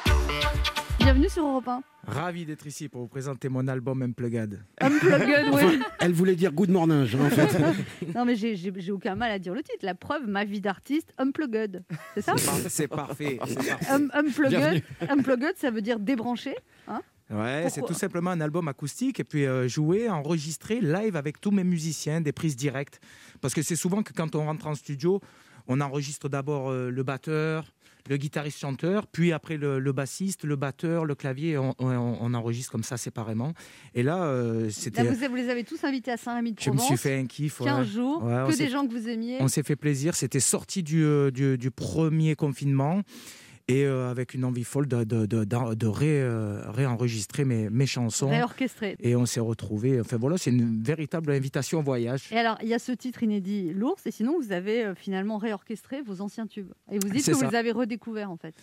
1. Bienvenue sur Europe 1. Ravi d'être ici pour vous présenter mon album Unplugged. Unplugged, ouais. Elle voulait dire good morning, en fait. Non, mais j'ai- aucun mal à dire le titre. La preuve, ma vie d'artiste, unplugged. C'est ça? C'est parfait. parfait. Um- Unplugged, ça veut dire débranché. Hein? Ouais, c'est tout simplement un album acoustique et puis euh, jouer, enregistrer live avec tous mes musiciens, des prises directes. Parce que c'est souvent que quand on rentre en studio, on enregistre d'abord euh, le batteur, le guitariste-chanteur, puis après le, le bassiste, le batteur, le clavier, on, on- on enregistre comme ça séparément. Et là, euh, c'était... vous, vous les avez tous invités à Saint-Rémy de Je me suis fait un kiff. ouais. 15 jours, Ouais, on que des gens que vous aimiez. On s'est fait plaisir. C'était sorti du, euh, du, du premier confinement et euh, avec une envie folle de, de, de, ré, euh, réenregistrer mes, mes chansons. Réorchestré. Et on s'est retrouvés. Enfin voilà, c'est une véritable invitation au voyage. Et alors, il y a ce titre inédit, L'ours, et sinon, vous avez euh, finalement réorchestré vos anciens tubes. Et vous dites que vous les avez redécouverts, en fait.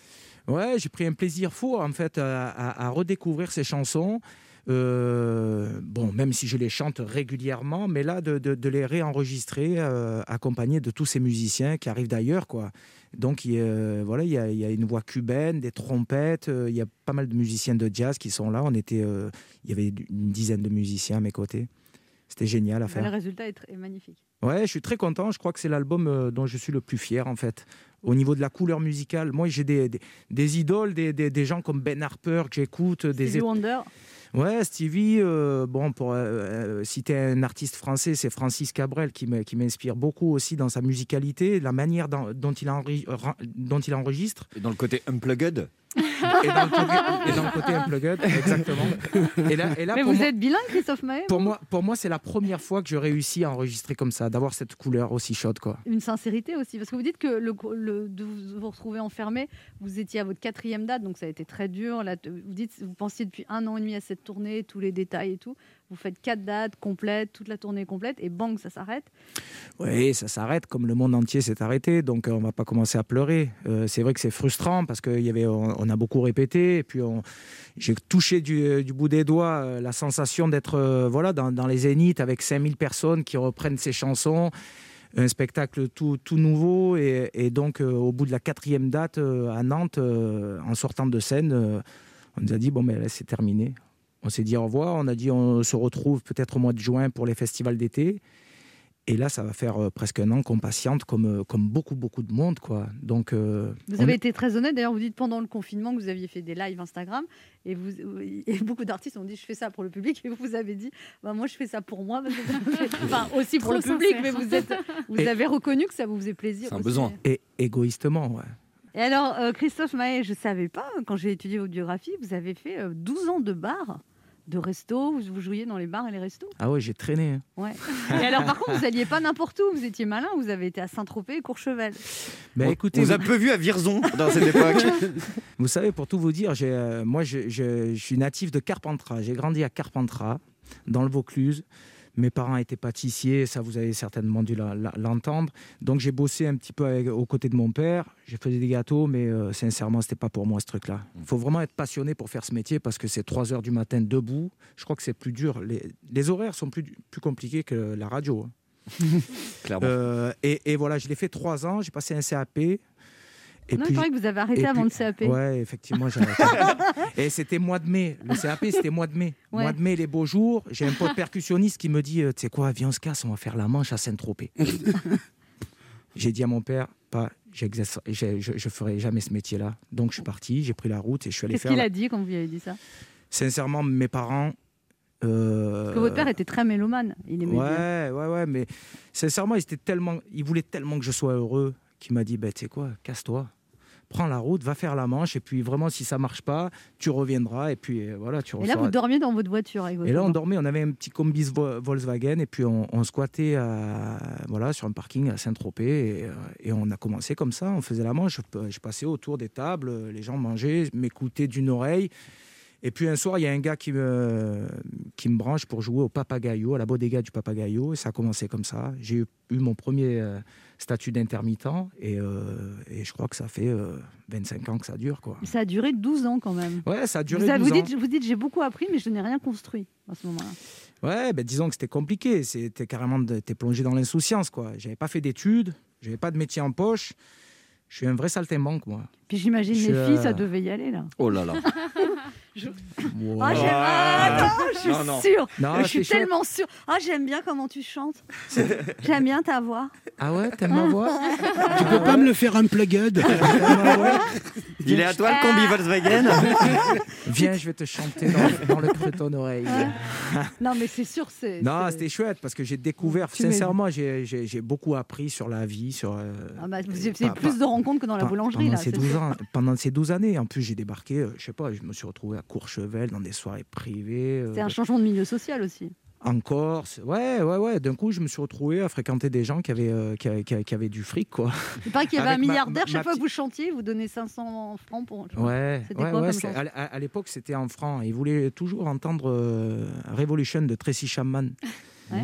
Ouais, j'ai pris un plaisir fou en fait à, à- à redécouvrir ces chansons. Euh, bon, même si je les chante régulièrement, mais là de, de- de les réenregistrer, euh, accompagné de tous ces musiciens qui arrivent d'ailleurs, quoi. Donc il y a, voilà, il y, a, il y a une voix cubaine, des trompettes, euh, il y a pas mal de musiciens de jazz qui sont là. On était, euh, il y avait une dizaine de musiciens à mes côtés. C'était génial à Le faire. résultat est, magnifique. Ouais, je suis très content. Je crois que c'est l'album dont je suis le plus fier, en fait. Au niveau de la couleur musicale, moi, j'ai des, des, des idoles, des, gens comme Ben Harper que j'écoute. des Wonder. Ouais, Stevie, euh, bon, pour euh, euh, citer un artiste français, c'est Francis Cabrel qui m'inspire beaucoup aussi dans sa musicalité, la manière dont, il, dont il enregistre. Et dans le côté unplugged? Et dans le côté, unplugged, exactement. Et là, et là, Mais vous moi- êtes bilingue, Christophe Maé pour moi, pour moi c'est la première fois que je réussis à enregistrer comme ça, d'avoir cette couleur aussi chaude. Quoi. Une sincérité aussi, parce que vous dites que le, le- de vous vous retrouver enfermé, vous étiez à votre quatrième date, donc ça a été très dur. Là, vous dites, vous pensiez depuis un an et demi à cette tournée, tous les détails et tout. Vous faites quatre dates complètes, toute la tournée complète, et bang, ça s'arrête. Oui, ça s'arrête comme le monde entier s'est arrêté, donc euh, on va pas commencer à pleurer. Euh, c'est vrai que c'est frustrant parce qu'on on, on a beaucoup répété, et puis j'ai touché du, du bout des doigts euh, la sensation d'être euh, voilà, dans, les zéniths avec 5000 personnes qui reprennent ces chansons. Un spectacle tout, nouveau, et, donc euh, au bout de la quatrième date euh, à Nantes, euh, en sortant de scène, euh, on nous a dit bon, mais là c'est terminé. On s'est dit au revoir, on a dit on se retrouve peut-être au mois de juin pour les festivals d'été. Et là, ça va faire euh, presque un an qu'on patiente comme, euh, comme beaucoup, beaucoup de monde. Quoi. Donc, euh, Vous avez été très honnête. D'ailleurs, vous dites pendant le confinement que vous aviez fait des lives Instagram et, vous, et beaucoup d'artistes ont dit je fais ça pour le public et vous avez dit bah, moi je fais ça pour moi. Enfin, aussi pour Trop le public, sincère. mais vous, êtes, vous Et- avez reconnu que ça vous faisait plaisir. aussi. Et égoïstement, ouais. Et alors, euh, Christophe Maé, je ne savais pas, quand j'ai étudié votre biographie, vous avez fait euh, 12 ans de bar, de resto, vous, vous jouiez dans les bars et les restos? Ah ouais, j'ai traîné. hein. Ouais. Et alors, par contre, vous n'alliez pas n'importe où, vous étiez malin, vous avez été à Saint-Tropez et Courchevel. Mais On- écoutez, on vous a peu vu à Vierzon dans cette époque. Vous savez, pour tout vous dire, j'ai, euh, moi, je, je- je suis natif de Carpentras. J'ai grandi à Carpentras, dans le Vaucluse. Mes parents étaient pâtissiers, ça vous avez certainement dû l'entendre. Donc j'ai bossé un petit peu avec- aux côtés de mon père. J'ai fait des gâteaux, mais euh, sincèrement, c'était pas pour moi ce truc-là. Il faut vraiment être passionné pour faire ce métier parce que c'est 3 heures du matin debout. Je crois que c'est plus dur. Les, les horaires sont plus, plus compliqués que la radio. hein. Clairement. Euh, et, et voilà, je l'ai fait 3 ans. J'ai passé un CAP. Et Non, il paraît que vous avez arrêté avant le CAP. Ouais, effectivement, j'ai arrêté. et c'était mois de mai. Le CAP, c'était mois de mai. Ouais. Mois de mai, les beaux jours. J'ai un pote percussionniste qui me dit euh, Tu sais quoi, viens, on se casse, on va faire la manche à Saint-Tropez. j'ai dit à mon père Pas, je, je ferai jamais ce métier-là. Donc je suis parti, j'ai pris la route et je suis allé Qu'est-ce faire. qu'il la- a dit quand vous lui avez dit ça? Sincèrement, mes parents. euh, Parce que votre père était très mélomane. Il aimait bien. Ouais, ouais, ouais, mais sincèrement, il, était tellement, il voulait tellement que je sois heureux qu'il m'a dit, bah, tu sais quoi, casse-toi, prends la route, va faire la manche, et puis vraiment, si ça marche pas, tu reviendras, et puis euh, voilà, tu Et là, vous dormiez dans votre voiture avec votre Et là, on dormait, on avait un petit combi Vo- Volkswagen, et puis on, on squattait à- voilà, sur un parking à Saint-Tropez, et, euh, et on a commencé comme ça, on faisait la manche, je, je passais autour des tables, les gens mangeaient, m'écoutaient d'une oreille. Et puis un soir, il y a un gars qui me, qui me branche pour jouer au Papagayo, à la bodega du Papagayo. Et ça a commencé comme ça. J'ai eu, eu mon premier euh, statut d'intermittent. Et, euh, et je crois que ça fait euh, 25 ans que ça dure. Quoi. Ça a duré 12 ans quand même. Ouais, ça a duré vous, avez- 12 vous ans. dites, vous dites j'ai beaucoup appris, mais je n'ai rien construit à ce moment-là. Ouais, ben disons que c'était compliqué. C'était carrément, t'es plongé dans l'insouciance, quoi. J'avais pas fait d'études, j'avais pas de métier en poche. Je suis un vrai saltimbanque, moi. Puis j'imagine les filles, euh, ça devait y aller là. Oh là là. Je- Wow. Ah, j'aime- ah, non, je suis Non, non. sûre. Non, je suis tellement sûre. Ah, j'aime bien comment tu chantes. J'aime bien ta voix. Ah ouais, t'aimes ma voix Tu peux pas me le faire unplugged Il est à toi le combi Volkswagen Viens, je vais te chanter dans, dans le creux de ton oreille. Non, mais c'est sûr, c'est. Non, c'était chouette parce que j'ai découvert, Tu sincèrement, j'ai- beaucoup appris sur la vie, sur. euh, Ah bah, vous avez pas- plus pas- de rencontres que dans la boulangerie là. Ces c'est 12 sûr. Ans, pendant ces 12 années, en plus, j'ai débarqué, euh, je sais pas, je me suis retrouvé à Courchevel dans des soirées privées. euh, C'est un changement de milieu social aussi. en Corse. Ouais, ouais, ouais. D'un coup, je me suis retrouvé à fréquenter des gens qui avaient, euh, qui avaient, qui avaient- qui avaient du fric, quoi. Il paraît qu'il y avait un milliardaire, ma- chaque ma fois que vous chantiez, vous donnez 500 francs pour. Ouais, C'était ouais, quoi ouais, comme c'est- chanson à, l'époque, c'était en franc. Ils voulaient toujours entendre euh, Revolution de Tracy Chapman. Ouais.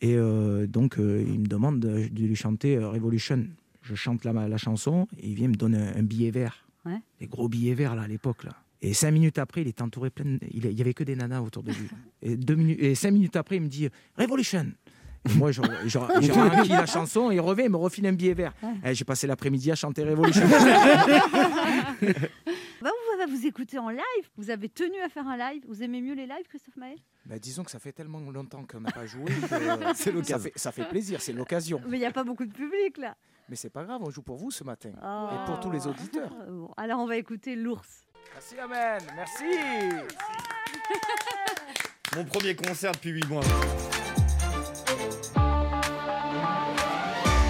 Et euh, donc, euh, il me demande de, de lui chanter euh, Revolution. Je chante la, la chanson et il vient me donner un, un billet vert. Ouais. Les gros billets verts, là, à l'époque, là. Et cinq minutes après, il est entouré plein de... Il y avait que des nanas autour de lui. Et, deux minutes... et cinq minutes après, il me dit Revolution. Et moi, j'ai rempli la chanson, il revient, il me refile un billet vert. Et J'ai passé l'après-midi à chanter Revolution. Bah, vous va vous écouter en live. Vous avez tenu à faire un live. Vous aimez mieux les lives, Christophe Maé Bah, disons que ça fait tellement longtemps qu'on n'a pas joué que euh. Ça fait, ça fait plaisir, c'est l'occasion. Mais il n'y a pas beaucoup de public là. Mais c'est pas grave, on joue pour vous ce matin. Oh. Et pour tous les auditeurs. Bon, alors on va écouter l'ours. Merci Amen, merci. Mon premier concert depuis 8 mois.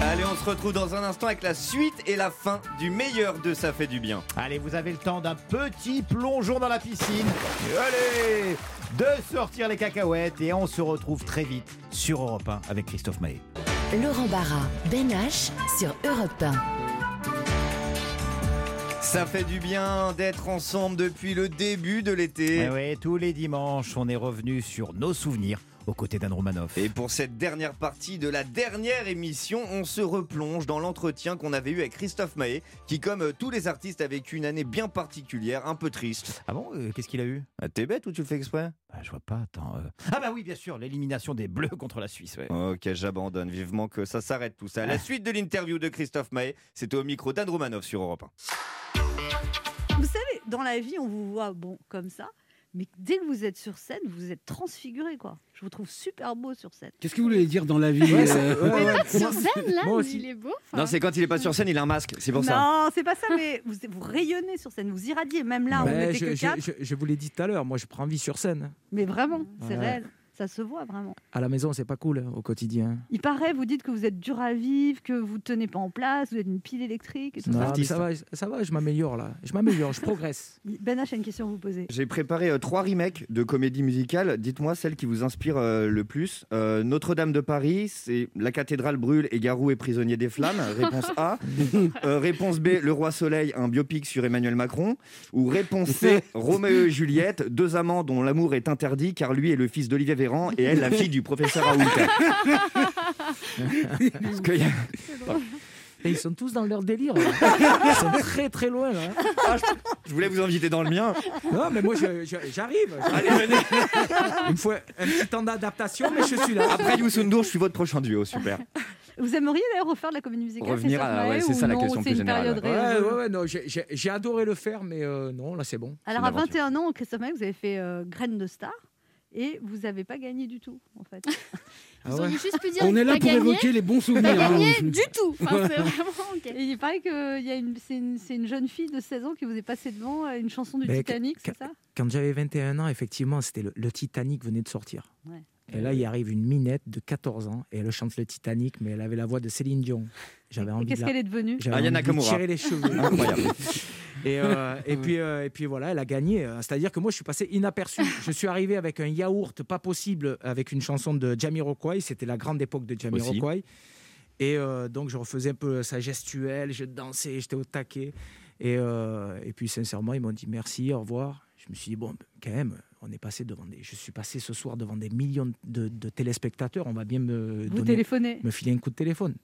Allez, on se retrouve dans un instant avec la suite et la fin du meilleur de Ça fait du bien. Allez, vous avez le temps d'un petit plongeon dans la piscine. Et allez De sortir les cacahuètes et on se retrouve très vite sur Europe 1 avec Christophe Maé. Laurent Barra, Ben H sur Europe 1. Ça fait du bien d'être ensemble depuis le début de l'été. Eh oui, tous les dimanches, on est revenu sur nos souvenirs aux côtés d'Anne Romanoff. Et pour cette dernière partie de la dernière émission, on se replonge dans l'entretien qu'on avait eu avec Christophe Maé, qui, comme euh, tous les artistes, a vécu une année bien particulière, un peu triste. Ah bon euh, Qu'est-ce qu'il a eu? Ah, T'es bête ou tu le fais exprès? Bah, Je vois pas, attends. euh. Ah bah oui, bien sûr, l'élimination des Bleus contre la Suisse. ouais. Ok, j'abandonne vivement que ça s'arrête tout ça. La suite de l'interview de Christophe Maé, c'était au micro d'Anne Romanov sur Europe 1. Vous savez, dans la vie, on vous voit bon comme ça, mais dès que vous êtes sur scène, vous êtes transfiguré quoi. Je vous trouve super beau sur scène. Qu'est-ce que vous voulez dire dans la vie Ouais, euh, ouais, ouais. Sur scène, là, Moi aussi. il est beau. Non, c'est quand il est pas sur scène, il a un masque, c'est pour ça. Non, c'est pas ça, mais vous, vous rayonnez sur scène, vous irradiez. Même là, on je, que je- quatre, je- je vous l'ai dit tout à l'heure, moi je prends vie sur scène. mais vraiment, c'est Ouais. réel. Ça se voit vraiment. À la maison, c'est pas cool hein, au quotidien. Il paraît, vous dites que vous êtes dur à vivre, que vous tenez pas en place, vous êtes une pile électrique et tout Non, ça. mais ça va, ça va, je m'améliore là. Je m'améliore, je progresse. Ben H a une question à vous poser. J'ai préparé euh, trois remakes de comédies musicales. Dites-moi celle qui vous inspire euh, le plus. Euh, Notre-Dame de Paris, c'est La cathédrale brûle et Garou est prisonnier des flammes. Réponse A. Euh, réponse B, Le Roi Soleil, un biopic sur Emmanuel Macron. Ou réponse C, Roméo et Juliette, deux amants dont l'amour est interdit car lui est le fils d'Olivier Véran et elle, la fille du professeur Raoult. Parce qu'il y a- Et ils sont tous dans leur délire. là. Ils sont très très loin. Là. Ah, je, je voulais vous inviter dans le mien. Non, mais moi j'arrive. Allez, venez. Il me faut un petit temps d'adaptation, mais je suis là. Après Youssou N'Dour, je suis votre prochain duo, super. Vous aimeriez d'ailleurs refaire de la comédie musicale Revenir à- ouais, c'est ça la question plus générale. Ouais, ouais, ouais, non, j'ai- adoré le faire, mais euh, non, là c'est bon. Alors à 21 ans, Christophe Maé, vous avez fait euh, Graine de Star et vous n'avez pas gagné du tout en fait. Ah Ils ont juste pu dire On est là pour gagné, évoquer les bons souvenirs. hein. gagné du tout. Enfin, c'est vraiment ok. Et il paraît que il y a une- c'est une, jeune fille de 16 ans qui vous est passée devant euh, une chanson du Mais Titanic, c'est ça? Quand j'avais 21 ans, effectivement, c'était le, le Titanic venait de sortir. Ouais. Et là, il arrive une minette de 14 ans et elle chante le Titanic, mais elle avait la voix de Céline Dion. J'avais envie qu'est-ce qu'elle est devenue? j'avais Aya envie de tirer les cheveux. Incroyable. Et, euh, et, puis, euh, et puis voilà, elle a gagné. C'est-à-dire que moi, je suis passé inaperçu. Je suis arrivé avec un yaourt pas possible avec une chanson de Jamiroquai. C'était la grande époque de Jamiroquai. Et euh, donc, je refaisais un peu sa gestuelle, je dansais, j'étais au taquet. Et, euh, et puis, sincèrement, ils m'ont dit merci, au revoir. Je me suis dit, bon, quand même, on est passé devant des. Je suis passé ce soir devant des millions de, de téléspectateurs. On va bien me, Vous donner- téléphonez. me filer un coup de téléphone.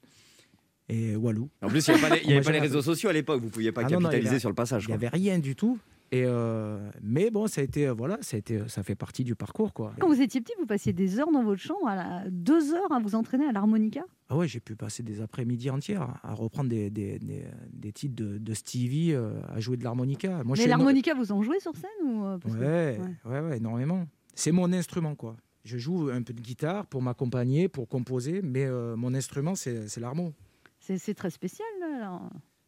Et Walou. En plus, il n'y avait pas les, avait pas réseaux sociaux à l'époque, vous ne pouviez pas Ah non, non, capitaliser avait- sur le passage. Il n'y avait rien du tout. Et euh, mais bon, ça a été, euh, voilà, ça, a été, ça fait partie du parcours. Quoi. Quand vous étiez petit, vous passiez des heures dans votre chambre, à la- deux heures à vous entraîner à l'harmonica? Ah ouais, j'ai pu passer des après-midi entières à reprendre des, des, des, des titres de, de Stevie, euh, à jouer de l'harmonica. Moi, Mais l'harmonica, vous en jouez sur scène ou euh, que- Ouais, ouais. ouais, énormément. C'est mon instrument, quoi. Je joue un peu de guitare pour m'accompagner, pour composer, mais euh, mon instrument, c'est c'est l'harmo. C'est c'est très spécial. là.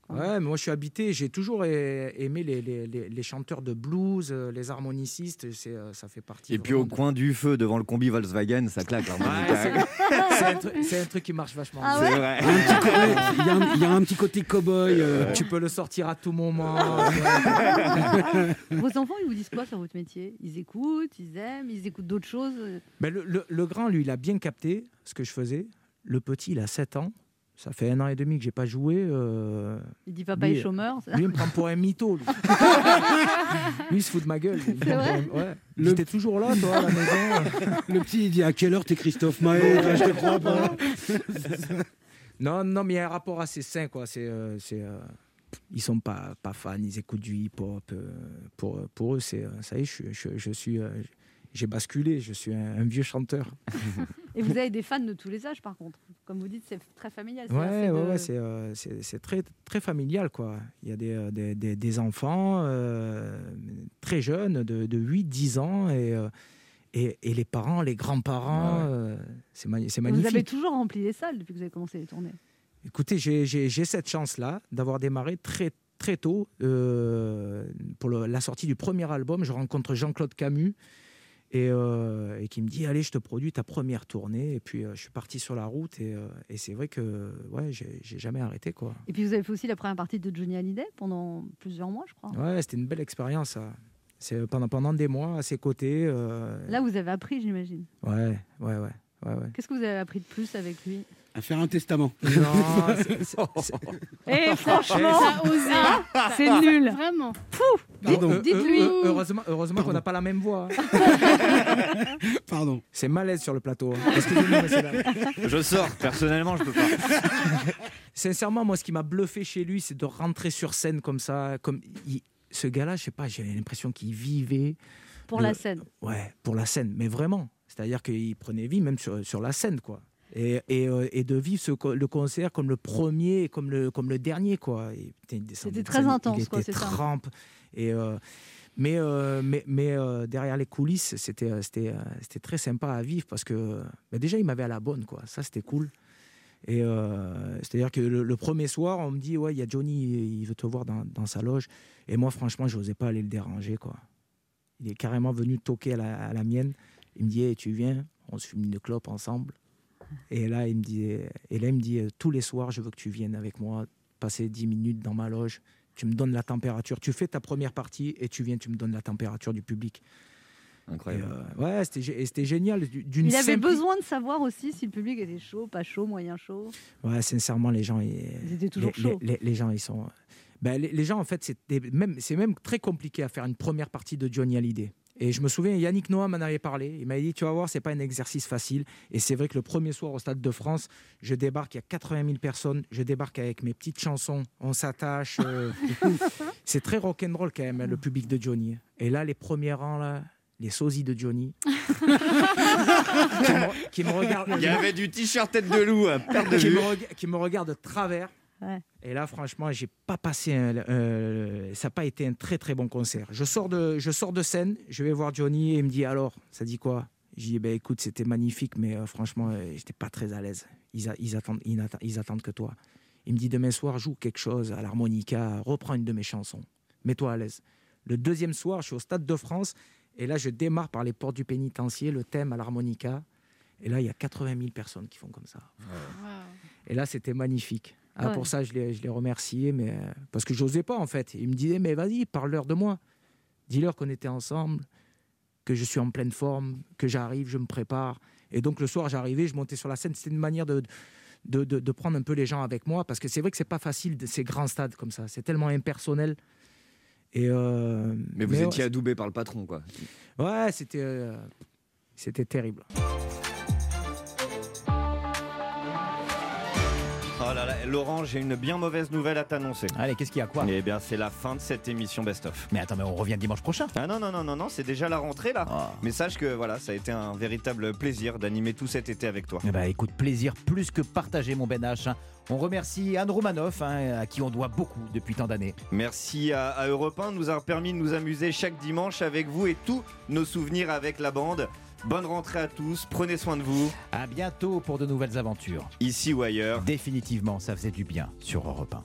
Ouais, mais moi je suis habité, j'ai toujours a- aimé les, les, les- les chanteurs de blues, euh, les harmonicistes, c'est, euh, ça fait partie. Et puis au coin du feu, devant le combi Volkswagen, ça claque. c'est un, truc- c'est un truc qui marche vachement. Ah bien. C'est vrai. Il y a un petit co- il y a un- il y a un petit côté cow-boy. euh. Tu peux le sortir à tout moment. Vos enfants, ils vous disent quoi sur votre métier? Ils écoutent, ils aiment, ils écoutent d'autres choses. Mais le, le- le grand, lui, il a bien capté ce que je faisais. Le petit, il a 7 ans. Ça fait un an et demi que j'ai pas joué. euh, Il dit papa lui, est chômeur. ça. Lui, il me prend pour un mytho. Lui, Lui, il se fout de ma gueule. C'est prend vrai pour un- ouais. Le- J'étais toujours là, toi, à la maison. Le petit, il dit à quelle heure t'es Christophe Maé Je te crois pas. Non, non, mais il y a un rapport assez sain, quoi. C'est, euh, c'est, euh, ils sont pas, pas fans, ils écoutent du hip-hop. pour, pour eux, c'est, ça y est, je, suis- je, je suis, j'ai basculé, je suis un, un vieux chanteur. Et vous avez des fans de tous les âges, par contre. Comme vous dites, c'est très familial. c'est-à-dire, Ouais, de- ouais, c'est, euh, très, très familial, quoi. Il y a des, euh, des, des- des enfants euh, très jeunes, de, de 8-10 ans, et, euh, et, et les parents, les grands-parents, ouais. euh, c'est, ma- c'est Vous magnifique. avez toujours rempli les salles depuis que vous avez commencé les tournées. Écoutez, j'ai- cette chance-là d'avoir démarré très, très tôt. euh, pour le- la sortie du premier album, je rencontre Jean-Claude Camus et, euh, et qui me dit Allez, je te produis ta première tournée. Et puis, euh, je suis parti sur la route et, euh, et c'est vrai que ouais, j'ai jamais arrêté. Quoi. Et puis vous avez fait aussi la première partie de Johnny Hallyday pendant plusieurs mois, je crois. Ouais, c'était une belle expérience. C'est pendant, pendant des mois à ses côtés. Là, vous avez appris, j'imagine. ouais, ouais, ouais. ouais, ouais. Qu'est-ce que vous avez appris de plus avec lui? À faire un testament. Non, c'est- c'est- c'est- Eh, franchement, Ça a osé. ah, c'est nul. Vraiment. Pardon. Euh, dites-lui. euh, euh, heureusement heureusement qu'on n'a pas la même voix. Pardon. C'est malaise sur le plateau. hein. Excusez-moi. Je sors, personnellement, je peux pas. Sincèrement, moi, ce qui m'a bluffé chez lui, c'est de rentrer sur scène comme ça. Comme il- ce gars-là, je sais pas, j'ai l'impression qu'il vivait. Pour le- la scène. Ouais, pour la scène, mais vraiment. C'est-à-dire qu'il prenait vie même sur, sur la scène, quoi. Et, et, euh, et de vivre ce, le concert comme le premier comme le, comme le dernier, quoi. C'était très intense, il quoi, ça. trempe. Et, euh, mais mais, mais, mais, euh, derrière les coulisses, c'était euh, c'était, euh, très sympa à vivre parce que bah, déjà, il m'avait à la bonne, quoi. Ça, c'était cool. Et euh, c'est-à-dire que le, le premier soir, on me dit ouais, il y a Johnny, il veut te voir dans, dans sa loge. Et moi, franchement, je n'osais pas aller le déranger, quoi. Il est carrément venu toquer à la, à la mienne. Il me dit Hey, tu viens, on se fume une clope ensemble. Et là, il me dit, et là, il me dit euh, tous les soirs, je veux que tu viennes avec moi, passer 10 minutes dans ma loge. Tu me donnes la température. Tu fais ta première partie et tu viens, tu me donnes la température du public. Incroyable. Et, euh, ouais, c'était génial. D'une Il avait besoin de savoir aussi si le public était chaud, pas chaud, moyen chaud. Ouais, sincèrement, les gens, ils, Ils étaient toujours les, chauds. les- les- les gens, ils sont. Ben, les, les gens, en fait, c'était même, c'est même très compliqué à faire une première partie de Johnny Hallyday. Et je me souviens, Yannick Noah m'en avait parlé. Il m'avait dit, tu vas voir, c'est pas un exercice facile. Et c'est vrai que le premier soir au Stade de France, je débarque, il y a 80 000 personnes. Je débarque avec mes petites chansons. On s'attache. euh, c'est très rock'n'roll quand même, hein, le public de Johnny. Et là, les premiers rangs, là, les sosies de Johnny. qui, me, qui me regardent. Il y avait du t-shirt tête de loup, à perte de qui, vue. me reg- qui me regarde de travers. Ouais. Et là, franchement, j'ai pas passé. un- euh, ça n'a pas été un très très bon concert. Je sors de, je sors de scène, je vais voir Johnny et il me dit alors, ça dit quoi? J'ai dit ben écoute, c'était magnifique, mais euh, franchement, euh, j'étais pas très à l'aise. Ils, a- ils attendent, ils attendent que toi. Il me dit demain soir, joue quelque chose à l'harmonica, reprends une de mes chansons, mets-toi à l'aise. Le deuxième soir, je suis au Stade de France et là, je démarre par les portes du pénitencier, le thème à l'harmonica. Et là, il y a 80 000 personnes qui font comme ça. Et là, c'était magnifique. Ah, Ouais. Pour ça, je l'ai remercié, mais euh, parce que j'osais pas en fait. Il me disait, mais vas-y, parle-leur de moi. Dis-leur qu'on était ensemble, que je suis en pleine forme, que j'arrive, je me prépare. Et donc le soir, j'arrivais, je montais sur la scène. C'était une manière de, de, de- de prendre un peu les gens avec moi, parce que c'est vrai que c'est pas facile de- ces grands stades comme ça. C'est tellement impersonnel. Et euh, Mais vous étiez adoubé par le patron, quoi. Ouais, c'était euh, c'était terrible. Laurent, j'ai une bien mauvaise nouvelle à t'annoncer. Allez, qu'est-ce qu'il y a quoi? Eh bien, c'est la fin de cette émission Best of. Mais attends, mais on revient dimanche prochain. Ah non, non, non, non, non, c'est déjà la rentrée là. Ah. Mais sache que voilà, ça a été un véritable plaisir d'animer tout cet été avec toi. Eh ben, écoute, plaisir plus que partagé, mon Ben H. hein. On remercie Anne Romanoff, hein, à qui on doit beaucoup depuis tant d'années. Merci à, à Europe 1 de nous avoir permis de nous amuser chaque dimanche avec vous et tous nos souvenirs avec la bande. Bonne rentrée à tous, prenez soin de vous, À bientôt pour de nouvelles aventures. ici ou ailleurs. Définitivement, ça faisait du bien sur Europe 1.